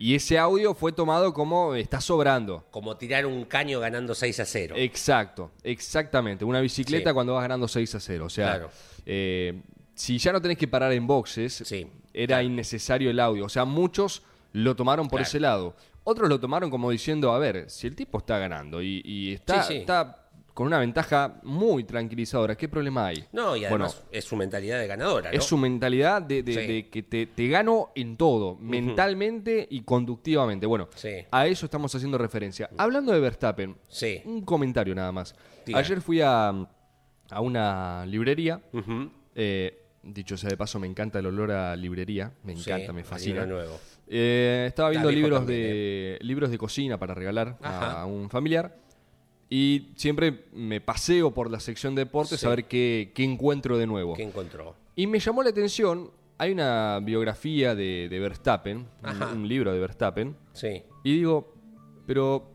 Y ese audio fue tomado como está sobrando. Como tirar un caño ganando 6 a 0. Exacto, exactamente. Una bicicleta Sí. cuando vas ganando 6 a 0. O sea, Claro. eh, si ya no tenés que parar en boxes, Sí, era claro. innecesario el audio. O sea, muchos lo tomaron por Claro. ese lado. Otros lo tomaron como diciendo, a ver, si el tipo está ganando y, y está, Sí, sí. está con una ventaja muy tranquilizadora, ¿qué problema hay? No, y Bueno, además es su mentalidad de ganadora, ¿no? es su mentalidad de, de- Sí. de que te, te gano en todo, mentalmente y conductivamente. Bueno, Sí. a eso estamos haciendo referencia. Hablando de Verstappen, Sí. un comentario nada más. Ayer fui a, a una librería. Eh, dicho sea de paso, me encanta el olor a librería. Me encanta, me fascina. nuevo. Eh, estaba viendo viejo libros también, de libros de cocina para regalar a un familiar. Y siempre me paseo por la sección de deportes Sí. a ver qué, qué encuentro de nuevo. ¿Qué encontró? Y me llamó la atención, hay una biografía de, de Verstappen, un, libro de Verstappen, Sí. y digo, pero,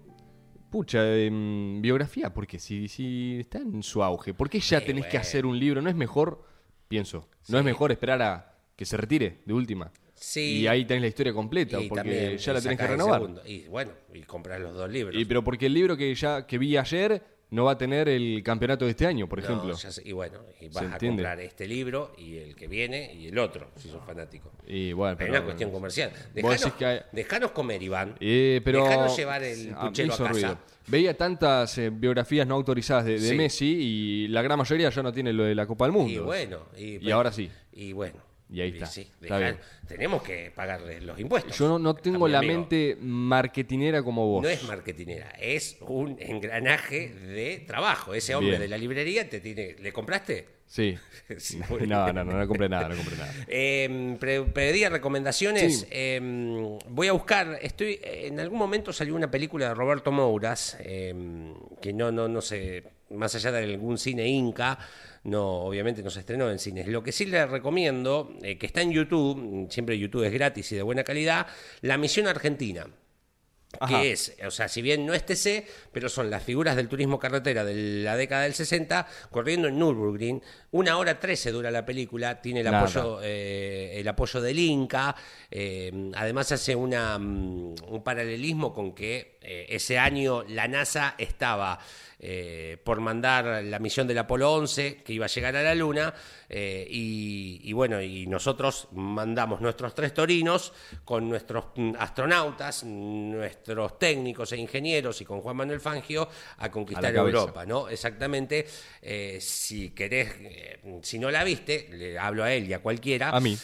pucha, em, biografía, porque si, si está en su auge, ¿por qué ya Sí, tenés que hacer un libro? ¿No es mejor, pienso, no es mejor esperar a que se retire de última? Sí. Y ahí tenés la historia completa, Y porque ya la tenés que renovar. Y bueno, y comprar los dos libros. Y, pero porque el libro que ya que vi ayer no va a tener el campeonato de este año, por No, entiendo. ya sé, y bueno, y vas a comprar este libro y el que viene y el otro, si sos fanático. Y bueno, Pero es una cuestión comercial. Dejanos, hay- comer, Iván. Eh, pero Dejanos llevar el Ah, puchero a casa. ruido. Veía tantas eh, biografías no autorizadas de, de Sí. Messi y la gran mayoría ya no tiene lo de la Copa del Mundo. Y bueno. Y, Y ahora sí. Y bueno. Y ahí está. sí, Está tenemos que pagarle los impuestos. Yo no, no tengo la amigo. mente marketinera como vos. No es marketinera, es un engranaje de trabajo. Ese hombre Bien. de la librería te tiene. ¿Le compraste? Sí. Sí, no, no, no, no compré nada, no compré nada. Eh, pedía recomendaciones. Sí. eh, voy a buscar. Estoy. En algún momento salió una película de Roberto Mouras eh, que no, no, no sé. Más allá de algún cine inca, no, obviamente no se estrenó en cines. Lo que sí le recomiendo, eh, que está en YouTube, siempre YouTube es gratis y de buena calidad, La Misión Argentina. Ajá. que es, o sea, si bien no es TC, pero son las figuras del turismo carretera de la década del 60 corriendo en Nürburgring. Una hora trece dura la película, tiene el Nada. apoyo, eh, el apoyo del Inca, eh, además hace una, mm, un paralelismo con que eh, ese año la NASA estaba eh, por mandar la misión del Apolo 11 que iba a llegar a la Luna eh, y, y bueno, y nosotros mandamos nuestros tres torinos con nuestros mm, astronautas, nuestros técnicos e ingenieros y con Juan Manuel Fangio a conquistar A. Europa, ¿no? Exactamente. Si querés, si no la viste, le hablo a él y a cualquiera. A mí.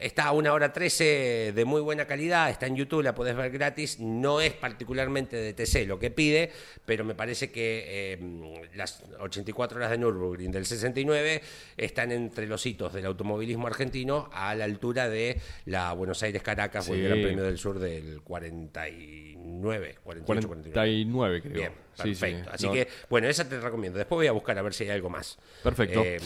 Está a una hora 13 de muy buena calidad, está en YouTube, la podés ver gratis. No es particularmente de TC lo que pide, pero me parece que eh, las 84 horas de Nürburgring del 69 están entre los hitos del automovilismo argentino a la altura de la Buenos Aires-Caracas o el Sí. Gran Premio del Sur del 49, 48, 49. 49 creo. Bien, Sí, sí. perfecto. Así No, que, bueno, esa te recomiendo. Después voy a buscar a ver si hay algo más. Perfecto. Eh,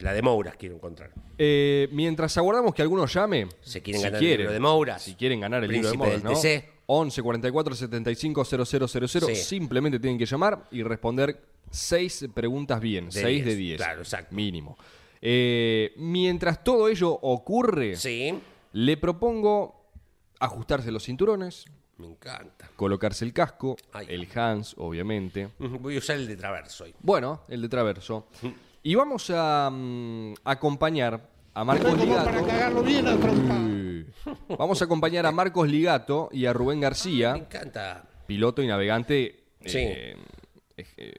la de Mouras quiero encontrar. eh, mientras aguardamos que alguno llame, Si quieren si ganar el quieren, libro de Mouras, si quieren ganar el libro de Príncipe Mouras, del ¿no? TC. 11 44 75 000, Sí. simplemente tienen que llamar y responder seis preguntas bien, De 6 de 10, 10. claro, exacto. Mínimo. Eh, mientras todo ello ocurre, Sí, le propongo ajustarse los cinturones, me encanta. colocarse el casco, Ay. el Hans, obviamente. Voy a usar el de Traverso hoy. Bueno, el de Traverso. Y vamos a mm, acompañar a Marcos Ligato. Sí. Vamos a acompañar a Marcos Ligato y a Rubén Me García, encanta. piloto y navegante. Sí. eh, eh,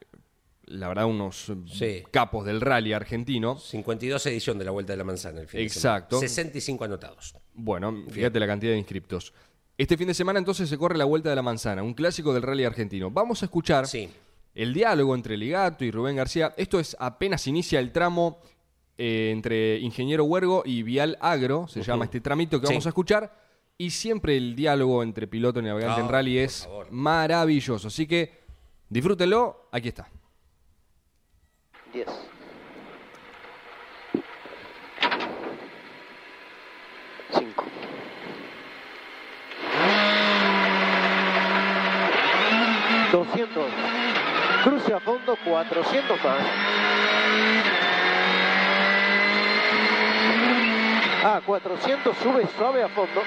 la verdad, unos Sí. capos del rally argentino. 52 edición de la Vuelta de la Manzana. El fin de Exacto. semana. 65 anotados. Bueno, fíjate la cantidad de inscriptos. Este fin de semana entonces se corre la Vuelta de la Manzana, un clásico del rally argentino. Vamos a escuchar Sí. el diálogo entre Ligato y Rubén García. Esto es apenas inicia el tramo eh, entre Ingeniero Huergo y Vial Agro, se llama este tramito que Sí. vamos a escuchar. Y siempre el diálogo entre piloto y navegante Ah, en rally por es favor. maravilloso. Así que disfrútenlo, aquí está. 10. Cinco. Doscientos. Cruce a fondo, 400 más. A 400 sube suave a fondo.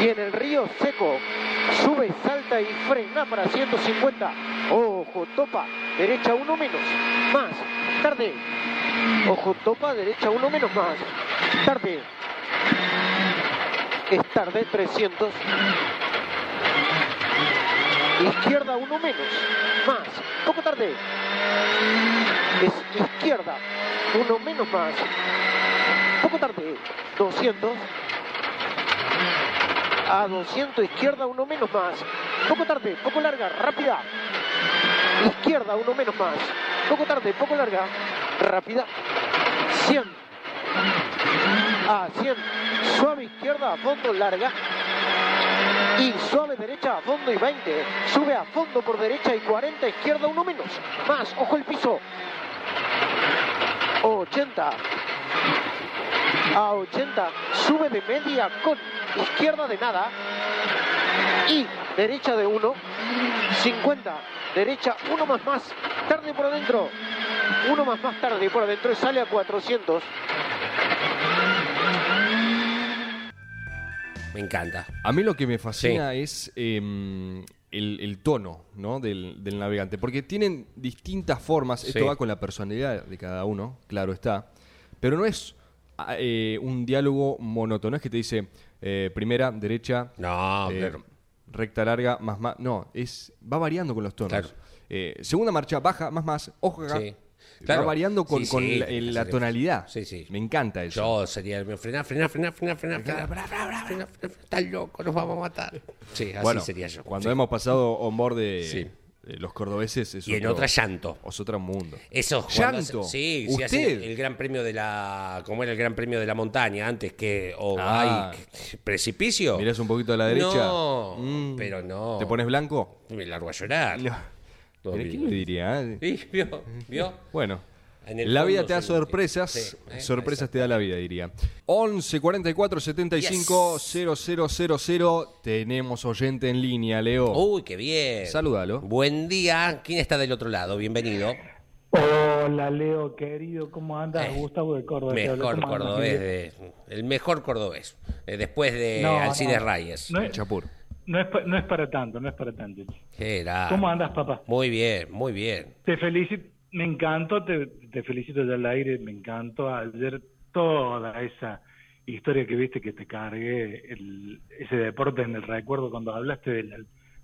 Y en el río seco sube, salta y frena para 150. Ojo, topa, derecha uno menos. Más, tarde. Ojo, topa, derecha uno menos más. Tarde. Es tarde, 300. Izquierda uno menos. Más. Poco tarde. Es izquierda. Uno menos más. Poco tarde. 200. A 200 izquierda, uno menos más. Poco tarde, poco larga, rápida. Izquierda, uno menos más. Poco tarde, poco larga, rápida. 100. A 100. Suave izquierda, a fondo, larga. Y suave derecha a fondo y 20. Sube a fondo por derecha y 40 izquierda, uno menos. Más, ojo el piso. 80. A 80. Sube de media con izquierda de nada. Y derecha de 1. 50. Derecha, uno más más. Tarde por adentro. Uno más más tarde por adentro y sale a 400. Me encanta. A mí lo que me fascina es em, el, el tono ¿no? del, del navegante. Porque tienen distintas formas, esto va con la personalidad de cada uno, claro está. Pero no es ah, eh, un diálogo monótono, es que te dice eh, primera, derecha, No, eh, recta larga, más más. No, es va variando con los tonos. Claro. Eh, segunda marcha, baja, más más, ojo acá. Sí. Claro. Va variando con, sí, sí, con la, el, la, tonalidad. Sí, sí. Me encanta eso. Yo sería el frená, frená, frená, frená, frená, frená, estás loco, nos vamos a matar. Sí, así bueno, sería yo. Cuando hemos pasado on board de eh, los cordobeses es y otro, en otra llanto es otro mundo eso llanto hace, sí, ¿Usted? sí el gran premio de la como era el gran premio de la montaña antes que o oh, ah. precipicio miras un poquito a la derecha no mm. pero no te pones blanco me largo a llorar no. ¿Quién le diría? eh? Sí, ¿Vio? ¿Vio? Bueno. En el La fondo vida te da sorpresas, Sí, eh, sorpresas te da la vida, diría. 11 44 75 0000. Tenemos oyente en línea, Leo. Uy, qué bien. Salúdalo. Buen día. ¿Quién está del otro lado? Bienvenido. Hola Leo, querido, ¿cómo andas? Eh, Gustavo de Córdoba. te. Mejor ¿Cómo andas, cordobés, de- el mejor cordobés. eh, después de No, Alcides no. Reyes. No El es, Chapur. No, es, no es para tanto, no es para tanto. ¿Cómo andas, papá? Muy bien, muy bien. Te felicito, me encantó, te, te felicito ya al aire, me encantó ayer toda esa historia que viste que te cargué, el, ese deporte en el recuerdo cuando hablaste de la,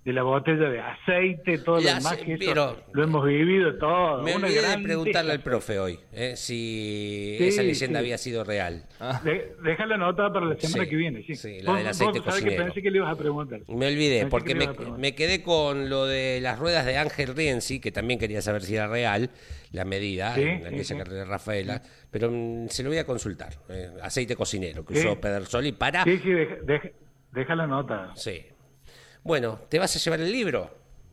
de la botella de aceite, todo lo demás que eso pero- lo hemos vivido todo. Me una olvidé de gran preguntarle al profe hoy eh, si Sí, esa leyenda sí. había sido real. De- déjala anotada para la semana Sí, que viene, sí. sí, la Vos- del vos aceite que cocinero. pensé que le ibas a preguntar. Me olvidé, Pensé porque que me, me quedé con lo de las ruedas de Ángel Rienzi, que también quería saber si era real la medida Sí, en aquella carrera de Rafaela, pero mm, se lo voy a consultar. eh, aceite cocinero que Sí. usó Pedersoli para... Sí, sí, deja, deja, deja la nota. Sí. Bueno, ¿te vas a llevar el libro?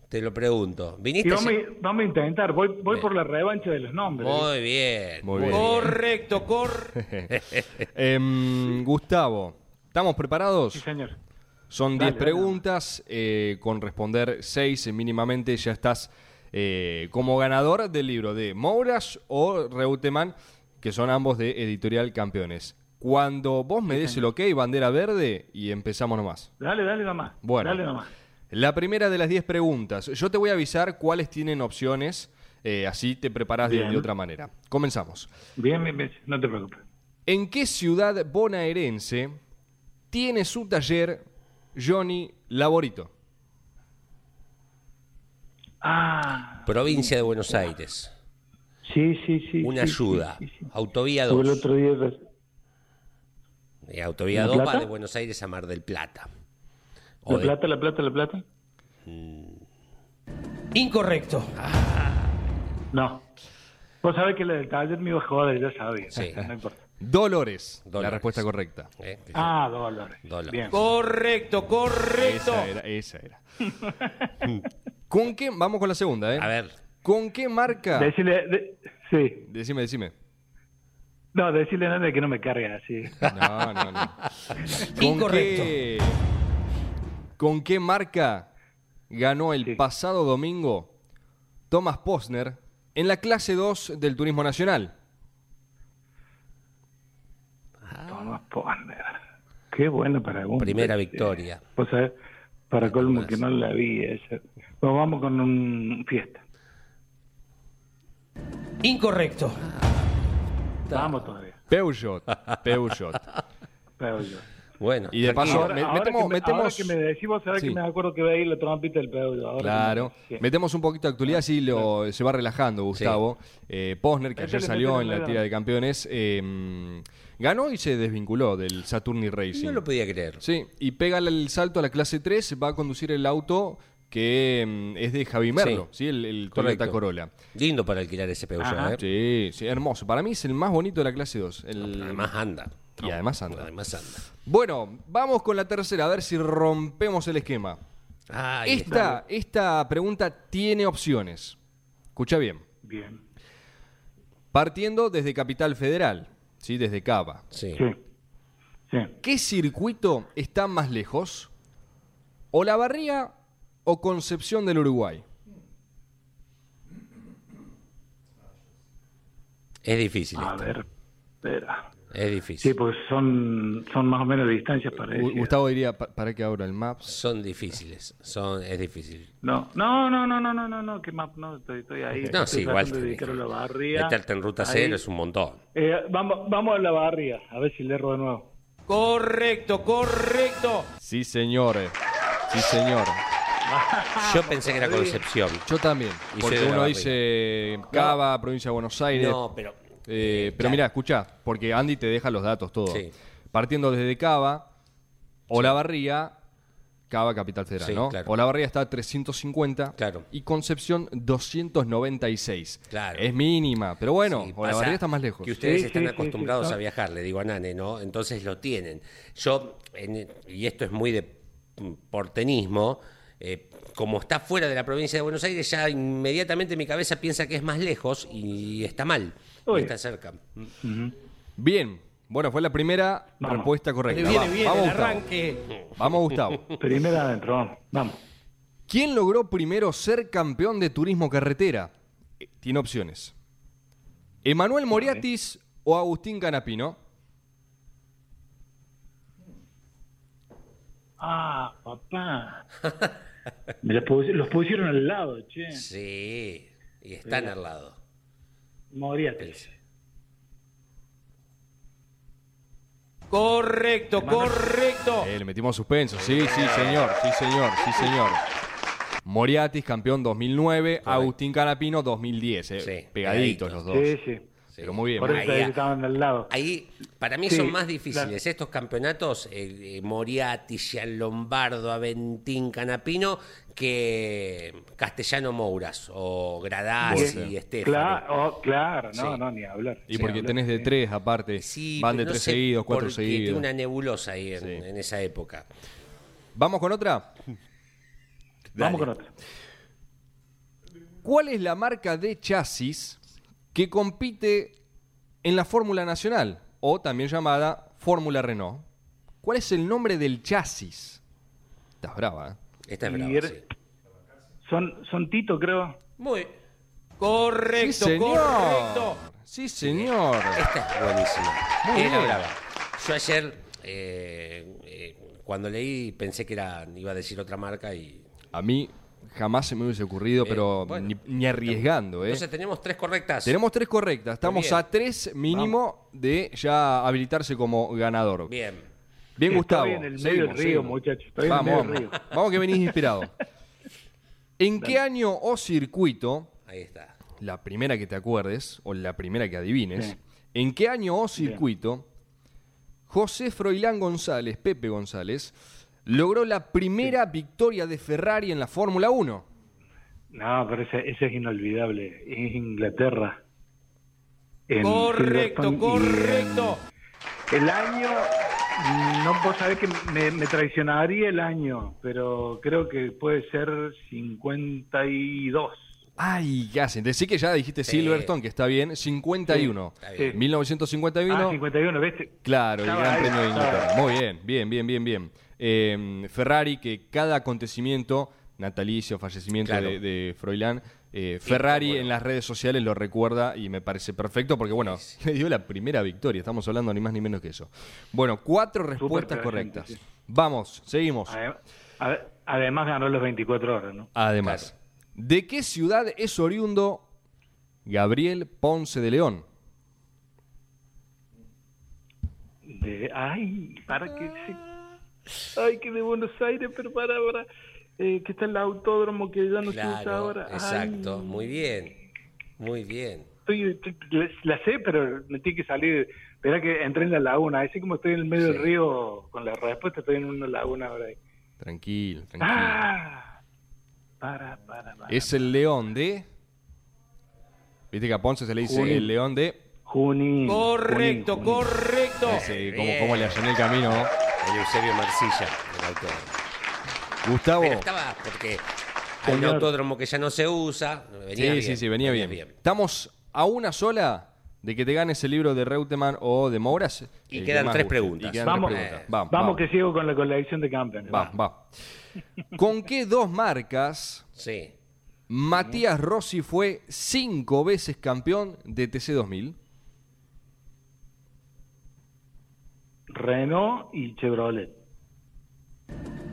Te lo pregunto. ¿Viniste? Y vamos, a- vamos a intentar, voy, voy Bien. por la revancha de los nombres. Muy bien. Muy bien. Correcto, correcto. Em, Gustavo, ¿estamos preparados? Sí, señor. Son Dale, 10 dale. preguntas, eh, con responder 6 mínimamente ya estás eh, como ganador del libro de Mouras o Reutemann, que son ambos de Editorial Campeones. Cuando vos me des el ok, bandera verde y empezamos nomás. Dale, dale nomás. Bueno, Dale nomás. la primera de las 10 preguntas. Yo te voy a avisar cuáles tienen opciones, eh, así te preparas de, otra manera. Comenzamos. Bien, bien, bien. No te preocupes. ¿En qué ciudad bonaerense tiene su taller Johnny Laborito? Ah, Provincia de Buenos Aires. sí, sí, sí. Una sí, ayuda. sí, sí, sí. Autovía Porque el 2. otro día... Y Autovía ¿La 2 va Plata? de Buenos Aires a Mar del Plata. O ¿La de- plata, la plata, la plata? Incorrecto. No. Vos sabés que la del taller me iba a joder, ya sabía. Sí. No importa. Dolores, la Dolores. respuesta correcta. ¿eh? Ah, dólares. Dólares. Bien. Correcto, correcto. Esa era, esa era. ¿Con qué? Vamos con la segunda, ¿eh? A ver. ¿Con qué marca? Decile, de- sí. Decime, decime. No, decirle nada de que no me cargue así. No, no, no. ¿Con Incorrecto. Qué, ¿Con qué marca ganó el Sí. pasado domingo Thomas Posner en la clase 2 del Turismo Nacional? Tomás Posner. Qué buena pregunta. Primera Eh, victoria. Vos sabés, para colmo que no la vi esa. Bueno, vamos con un fiesta. Incorrecto. Vamos todavía. Peugeot. Peugeot. Yo. Bueno. Y de paso, me- metemos- que me, metemos- ahora que me vos sabés Sí. que me acuerdo que veía la trompita del pedo. Ahora Claro. me- sí. Metemos un poquito de actualidad, así lo, se va relajando Gustavo. Eh, Posner, que ayer Métele, salió en la tira de campeones, eh, ganó y se desvinculó del Saturni Racing. No lo podía creer. Sí, y pega el salto a la clase 3, va a conducir el auto que mm, es de Javi Merlo, Sí. ¿sí? el, el Toyota. Corolla. Lindo para alquilar ese Peugeot. ¿eh? Sí, sí, hermoso. Para mí es el más bonito de la clase 2. El- Además anda. Y además anda. Además anda. Bueno, vamos con la tercera, a ver si rompemos el esquema. Ahí Esta, esta pregunta tiene opciones. Escucha bien. Bien. Partiendo desde Capital Federal, ¿sí? desde Cava. Sí. Sí. Sí. ¿Qué circuito está más lejos? ¿O La Barría o Concepción del Uruguay? Es difícil. A esta. ver, espera. Es difícil. Sí, pues son, son más o menos distancias para. Gustavo diría, pa- para que abra el Maps. Son difíciles, son, es difícil. No, no, no, no, no, no, no, no, que map, no, estoy, estoy ahí. No, estoy sí, igual. Meterte en ruta Ahí. cero es un montón. Eh, vamos, vamos a la barría, a ver si le erro de nuevo. Correcto, correcto. Sí, señores. Sí, señor. Yo pensé que era Concepción. Yo también. Y Porque de uno dice Cava, provincia de Buenos Aires. No, pero. Eh, pero claro. mira, escucha, porque Andy te deja los datos todos. Sí. Partiendo desde Cava, Olavarría, Cava Capital Federal, Sí, ¿no? claro. Olavarría está a 350 Claro. y Concepción 296. Claro. Es mínima, pero bueno, Sí, Olavarría está más lejos. Que ustedes Sí, están sí, sí, acostumbrados sí. a viajar, le digo a Nane, ¿no? Entonces lo tienen. Yo, en- y esto es muy de portenismo, eh, como está fuera de la provincia de Buenos Aires, ya inmediatamente mi cabeza piensa que es más lejos y está mal. está cerca. Bien, bueno, fue la primera Vamos. respuesta correcta. Viene bien vamos, el Gustavo. arranque. Vamos, Gustavo. Primera adentro, vamos, vamos. ¿Quién logró primero ser campeón de turismo carretera? Eh, Tiene opciones. ¿Emanuel Moriatis o Agustín Canapino? Ah, papá. Me los, pus- los pusieron al lado, che. Sí, y están al lado. Moríate. Correcto, correcto. Eh, le metimos suspenso. Sí, sí, señor. Sí, señor. Sí, señor. Moriatis, campeón 2009. Agustín Canapino, 2010. eh. Sí, Pegaditos pegaditos. los dos. Sí, sí. Pero muy bien. Por eso. Ahí- ahí estaban al lado. Ahí, para mí Sí, son más difíciles estos campeonatos, eh, eh, Moriati, Gian Lombardo, Aventín, Canapino, que Castellano Mouras o Gradaz Bueno, y Estefano. Claro, oh, claro, no, Sí. no, ni hablar. Y porque hablar, tenés de sí. tres aparte. Sí, Van de no tres seguidos, cuatro qué, Tiene seguidos. una nebulosa ahí en, Sí. en esa época. ¿Vamos con otra? Vamos con otro. ¿Cuál es la marca de chasis que compite en la Fórmula Nacional? O también llamada Fórmula Renault. ¿Cuál es el nombre del chasis? Estás brava, ¿eh? Esta es Y brava, era- sí. Son, son Tito, creo. Muy. Correcto, sí, señor. correcto. Sí, señor. Esta es buenísima. Muy Era bien. brava. Yo ayer, eh, eh, cuando leí, pensé que era, iba a decir otra marca y. A mí jamás se me hubiese ocurrido, Eh, pero bueno. ni, ni arriesgando, ¿eh? Entonces tenemos tres correctas. Tenemos tres correctas. Estamos a tres mínimo de ya habilitarse como ganador. Bien. Bien, Estoy Gustavo. en el medio Seguimos, del río, muchachos. Estoy Vamos, medio vamos. del río. Vamos que venís inspirado. ¿En qué año o circuito, Ahí está. la primera que te acuerdes, o la primera que adivines, Sí. en qué año o circuito José Froilán González, Pepe González, logró la primera victoria de Ferrari en la Fórmula 1? No, pero ese, ese es inolvidable. Es Inglaterra. En Correcto, correcto. en- el año, no puedo saber que me, me traicionaría el año, pero creo que puede ser 52. Ay, ¿qué hacen? Decí que ya dijiste Sí. Silverstone, que está bien, 51. Está bien. Sí. 1951. Ah, 51, ¿ves? Claro, el Gran ahí, Premio de Inglaterra. Muy bien, bien, bien, bien, bien. Eh, Ferrari, que cada acontecimiento, natalicio, fallecimiento Claro. de, de Froilán, eh, Ferrari bueno. en las redes sociales lo recuerda y me parece perfecto porque, bueno, le dio la primera victoria. Estamos hablando ni más ni menos que eso. Bueno, cuatro respuestas correctas. sí. Vamos, seguimos. Adem- ade- Además ganó los 24 horas, ¿no? Además, ¿de qué ciudad es oriundo Gabriel Ponce de León? De, ay, para que se- Ay, que de Buenos Aires, pero para ahora. Eh, que está el autódromo que ya no se usa ahora. Ay, exacto. Muy bien. Muy bien. estoy- la, la sé, pero me tiene que salir. Espera que entré en la laguna. Así como estoy en el medio Sí. del río con la respuesta, estoy en una laguna ahora. ahí. Tranquilo, tranquilo. Ah, para, para, para. Es el león de. Viste que a Ponce se le dice Junín. el león de. Junín. Correcto, Junín, Junín. correcto. Ese, como, como le allané el camino. El Eusebio Marcilla, el autor. Gustavo. Pero estaba porque hay un autódromo que ya no se usa. Venía Sí, bien, sí, sí, venía bien. Estamos a una sola de que te ganes el libro de Reutemann o de Mouras. Y que quedan tres preguntas. Y quedan Vamos, tres preguntas. eh, Vamos, Vamos vamos, que sigo con la colección de campeones. va, va. ¿Con qué dos marcas Sí. Matías Rossi fue cinco veces campeón de TC2000? Renault y Chevrolet.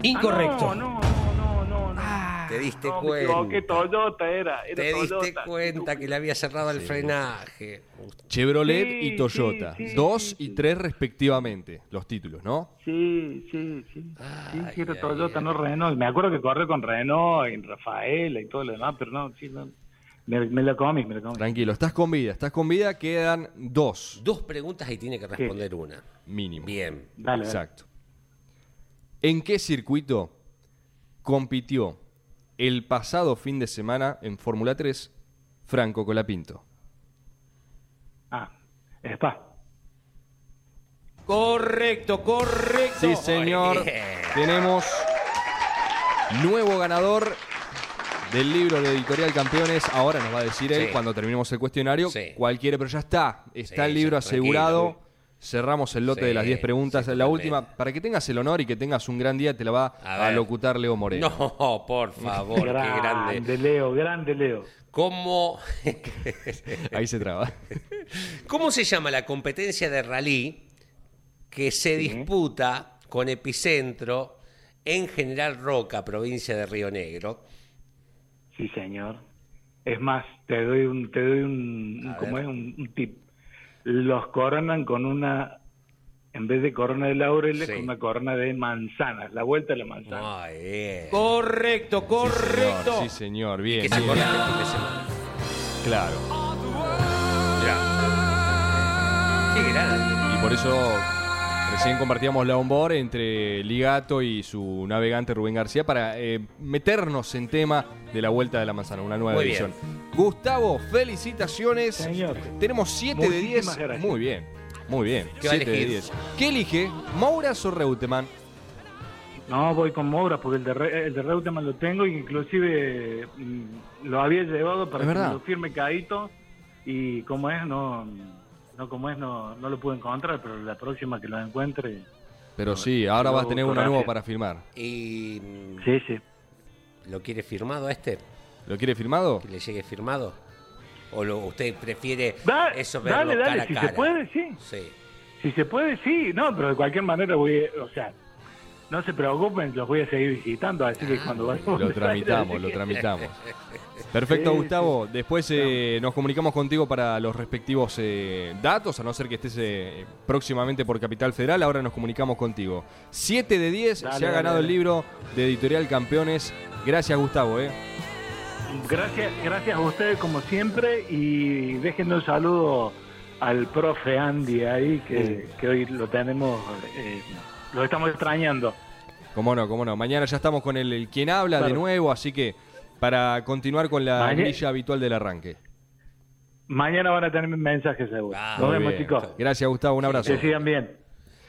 Incorrecto. Ah, no, no, no, no, no. Te diste no, cuenta. Toyota era. era Te diste Toyota. cuenta que le había cerrado el frenaje. Chevrolet Sí, y Toyota. sí, sí, dos sí, y sí. tres respectivamente, los títulos, ¿no? Sí, sí, sí. sí, Ay, sí, era ay, Toyota, ay. no Renault. Me acuerdo que corrió con Renault y Rafaela y todo lo demás, pero no, sí, no. Me, me lo comí, me lo comí. Tranquilo, estás con vida, estás con vida, quedan dos Dos preguntas y tiene que responder una. mínimo. Bien. Dale, dale. Exacto. ¿En qué circuito compitió el pasado fin de semana en Fórmula 3 Franco Colapinto? Ah, Spa. Correcto, correcto. Sí, señor. Tenemos nuevo ganador del libro de Editorial Campeones. Ahora nos va a decir él Sí. cuando terminemos el cuestionario. Sí. Cualquiera, pero ya está. Está Sí, el libro asegurado. Cerramos el lote Sí, de las 10 preguntas. sí, la última, para que tengas el honor y que tengas un gran día, te la va A locutar Leo Moreno. No, por favor, qué grande. grande Leo, grande Leo. ¿Cómo, Ahí se traba. ¿Cómo se llama la competencia de rally que se disputa con epicentro en General Roca, provincia de Río Negro? Sí, señor. Es más, te doy un, te doy un, ver. es un, un tip. Los coronan con una, en vez de corona de laureles, Sí. con una corona de manzanas, la vuelta de la manzana. Ay, bien. Correcto, correcto. Sí, señor. Bien, Que se bien. semana. Claro. Mirá. Qué grande. Y por eso recién compartíamos la onboard entre Ligato y su navegante Rubén García para eh, meternos en tema de la Vuelta de la Manzana, una nueva Muy edición. Gustavo, felicitaciones. Señor. Tenemos 7 de 10. Muchísimas gracias. Muy bien, muy bien. ¿Qué va a 7 de elegir? 10. ¿Qué elige? ¿Mouras o Reutemann? No, voy con Moura porque el de, Re- el de Reutemann lo tengo y inclusive mm, lo había llevado para que lo firme Caíto y como es, no, no como es, no, no lo pude encontrar, pero la próxima que lo encuentre, Pero sí, ahora vas a tener uno gracias. nuevo para firmar. ¿Y sí, sí. lo quiere firmado a este? ¿Lo quiere firmado? ¿Que le llegue firmado? ¿O lo, usted prefiere Da- eso verlo dale, dale, cara a si cara? se puede, sí. Sí. Si se puede, sí, no, pero de cualquier manera voy, o sea, no se preocupen, los voy a seguir visitando, así que cuando vayamos Lo tramitamos, lo tramitamos. Perfecto, Sí, Gustavo. Después eh, nos comunicamos contigo para los respectivos eh, datos, a no ser que estés eh, próximamente por Capital Federal. Ahora nos comunicamos contigo. 7 de 10 Dale, se ha dale, ganado el libro de Editorial Campeones. Gracias, Gustavo. Eh. Gracias, gracias a ustedes como siempre y déjenme un saludo al profe Andy ahí, que, que hoy lo tenemos, eh, lo estamos extrañando. Cómo no, cómo no. Mañana ya estamos con el, el quien habla de nuevo, así que para continuar con la grilla habitual del arranque. Mañana van a tener mensajes seguro. Ah, Nos vemos bien. chicos. Gracias, Gustavo. Un abrazo. Que sigan bien,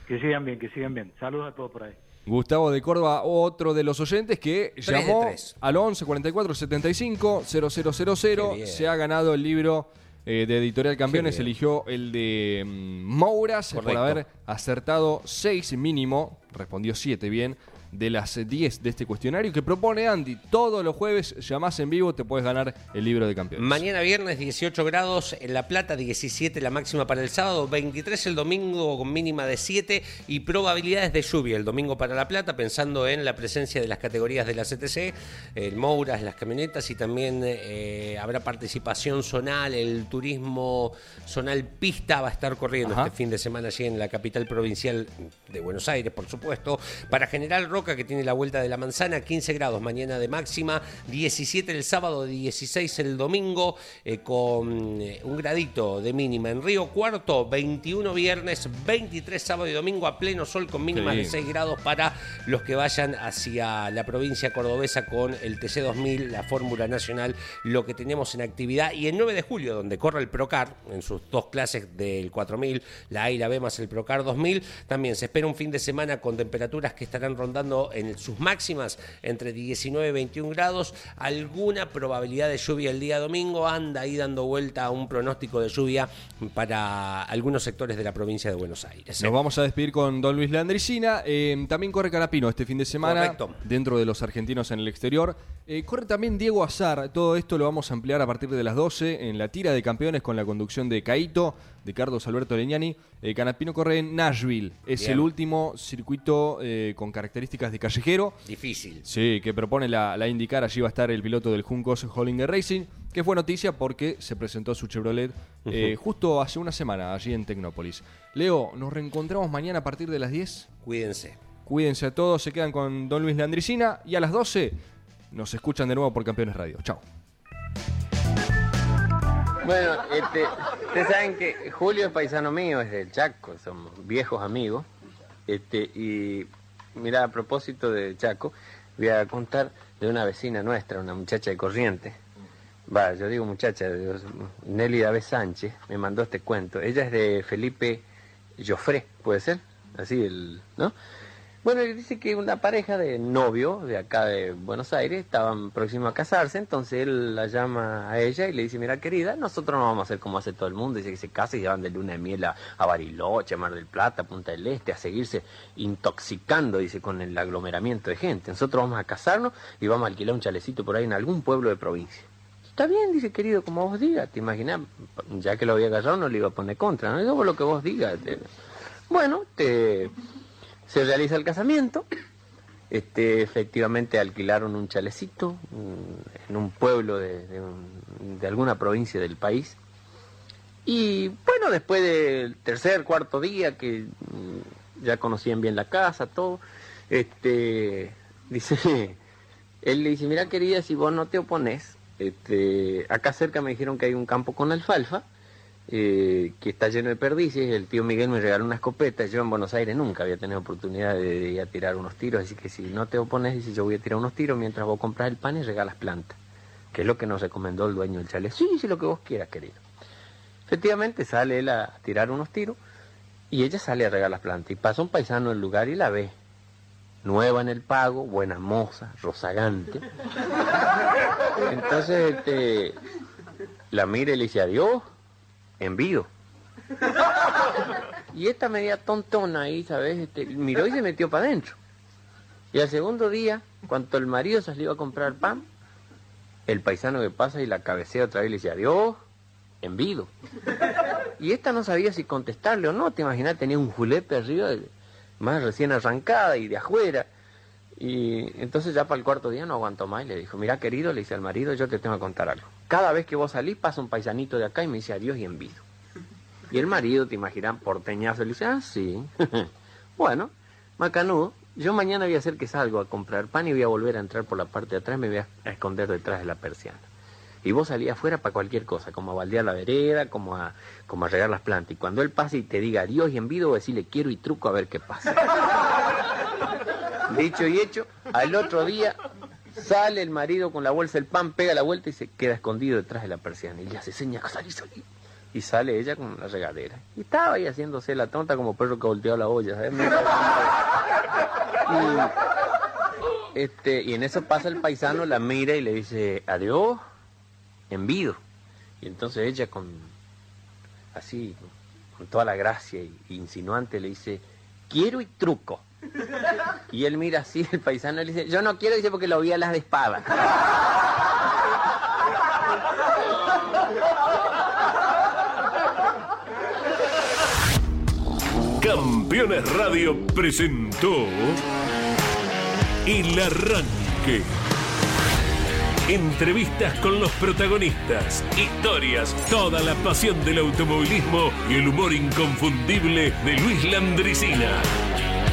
que sigan bien, que sigan bien. Saludos a todos por ahí. Gustavo de Córdoba, otro de los oyentes que llamó al 11 44 75 0000. Qué bien. Se ha ganado el libro eh, de Editorial Campeones. Eligió el de mm, Mouras por Correcto. haber acertado 6 mínimo. Respondió 7 bien. De las 10 de este cuestionario que propone Andy. Todos los jueves llamás en vivo, te puedes ganar el libro de campeones. Mañana viernes 18 grados en La Plata, 17 la máxima para el sábado, 23 el domingo con mínima de 7 y probabilidades de lluvia el domingo para La Plata, pensando en la presencia de las categorías de la CTC, el Mouras, las camionetas y también eh, habrá participación zonal, el turismo zonal pista va a estar corriendo Ajá. este fin de semana allí en la capital provincial de Buenos Aires, por supuesto. Para General Roca, que tiene la vuelta de la manzana, 15 grados mañana de máxima, 17 el sábado, 16 el domingo, eh, con eh, un gradito de mínima. En Río Cuarto, 21 viernes, 23 sábado y domingo a pleno sol con mínimas de lindo. 6 grados para los que vayan hacia la provincia cordobesa con el TC2000, la Fórmula Nacional, lo que tenemos en actividad. Y el 9 de julio, donde corre el Procar, en sus dos clases del 4000, la A y la B más el Procar 2000, también se espera un fin de semana con temperaturas que estarán rondando en sus máximas entre 19 y 21 grados. Alguna probabilidad de lluvia el día domingo. Anda ahí dando vuelta a un pronóstico de lluvia para algunos sectores de la provincia de Buenos Aires. ¿eh? Nos vamos a despedir con Don Luis Landricina. Eh, también corre Canapino este fin de semana. Correcto. Dentro de los argentinos en el exterior. Eh, corre también Diego Azar. Todo esto lo vamos a ampliar a partir de las 12 en la tira de campeones con la conducción de Caito, de Carlos Alberto Leñani. Eh, Canapino corre en Nashville. Es Bien. el último circuito eh, con características de callejero. Difícil. Sí, que propone la, la indicar. Allí va a estar el piloto del Juncos Hollinger Racing, que fue noticia porque se presentó su Chevrolet eh, justo hace una semana allí en Tecnópolis. Leo, nos reencontramos mañana a partir de las 10. Cuídense. Cuídense a todos, se quedan con Don Luis Landricina y a las 12 nos escuchan de nuevo por Campeones Radio. Chao. Bueno, este, ustedes saben que Julio es paisano mío, es del Chaco, somos viejos amigos. Este, y mira, a propósito de Chaco, voy a contar de una vecina nuestra, una muchacha de corriente. Va, yo digo muchacha, Nelly David Sánchez me mandó este cuento. Ella es de Felipe Joffre, ¿puede ser? Así el, ¿no? Bueno, y dice que una pareja de novio de acá de Buenos Aires estaban próximos a casarse, entonces él la llama a ella y le dice, mira querida, nosotros no vamos a hacer como hace todo el mundo, dice que se casan y se van de luna de miel a, a Bariloche, Mar del Plata, Punta del Este, a seguirse intoxicando, dice, con el aglomeramiento de gente. Nosotros vamos a casarnos y vamos a alquilar un chalecito por ahí en algún pueblo de provincia. Está bien, dice querido, como vos digas, te imaginas, ya que lo había agarrado no le iba a poner contra, ¿no? Por lo que vos digas. Bueno, te... se realiza el casamiento, este, efectivamente alquilaron un chalecito en un pueblo de, de alguna provincia del país. Y bueno, después del tercer, cuarto día, que mm, ya conocían bien la casa, todo, este, dice, él le dice, mira querida, si vos no te opones, este, acá cerca me dijeron que hay un campo con alfalfa, eh, que está lleno de perdices, el tío Miguel me regaló una escopeta, yo en Buenos Aires nunca había tenido oportunidad de, de ir a tirar unos tiros, así que si no te opones, dice, yo voy a tirar unos tiros mientras vos compras el pan y regalas plantas, que es lo que nos recomendó el dueño del chalet. Sí, sí, lo que vos quieras, querido. Efectivamente sale él a tirar unos tiros y ella sale a regar las plantas y pasa un paisano del lugar y la ve. Nueva en el pago, buena moza, rozagante. Entonces este, la mira y le dice adiós, envío. Y esta media tontona ahí, ¿sabes? Este, miró y se metió para adentro. Y al segundo día, cuando el marido salió a comprar pan, el paisano que pasa y la cabecea otra vez y le dice adiós, envido. Y esta no sabía si contestarle o no, te imaginas, tenía un julepe arriba, más recién arrancada y de afuera. Y entonces ya para el cuarto día no aguantó más y le dijo, mira querido, le dice al marido, yo te tengo que contar algo. Cada vez que vos salís pasa un paisanito de acá y me dice adiós y envido. Y el marido, te imaginas, porteñazo, le dice, ah, sí. bueno, macanudo, yo mañana voy a hacer que salgo a comprar pan y voy a volver a entrar por la parte de atrás, me voy a esconder detrás de la persiana. Y vos salías afuera para cualquier cosa, como a baldear la vereda, como a, como regar las plantas. Y cuando él pase y te diga adiós y envido, decirle quiero y truco a ver qué pasa. Dicho y hecho, al otro día sale el marido con la bolsa del pan, pega la vuelta y se queda escondido detrás de la persiana. Y le hace señas, salir, salir. Y sale ella con la regadera. Y estaba ahí haciéndose la tonta como perro que volteó la olla, ¿sabes? Y, este, y en eso pasa el paisano, la mira y le dice, adiós, envido. Y entonces ella con, así, con toda la gracia y, insinuante le dice, quiero y truco. Y él mira así, el paisano le dice, yo no quiero, dice porque lo vi a las de espada. Campeones Radio presentó El Arranque. Entrevistas con los protagonistas, historias, toda la pasión del automovilismo y el humor inconfundible de Luis Landricina.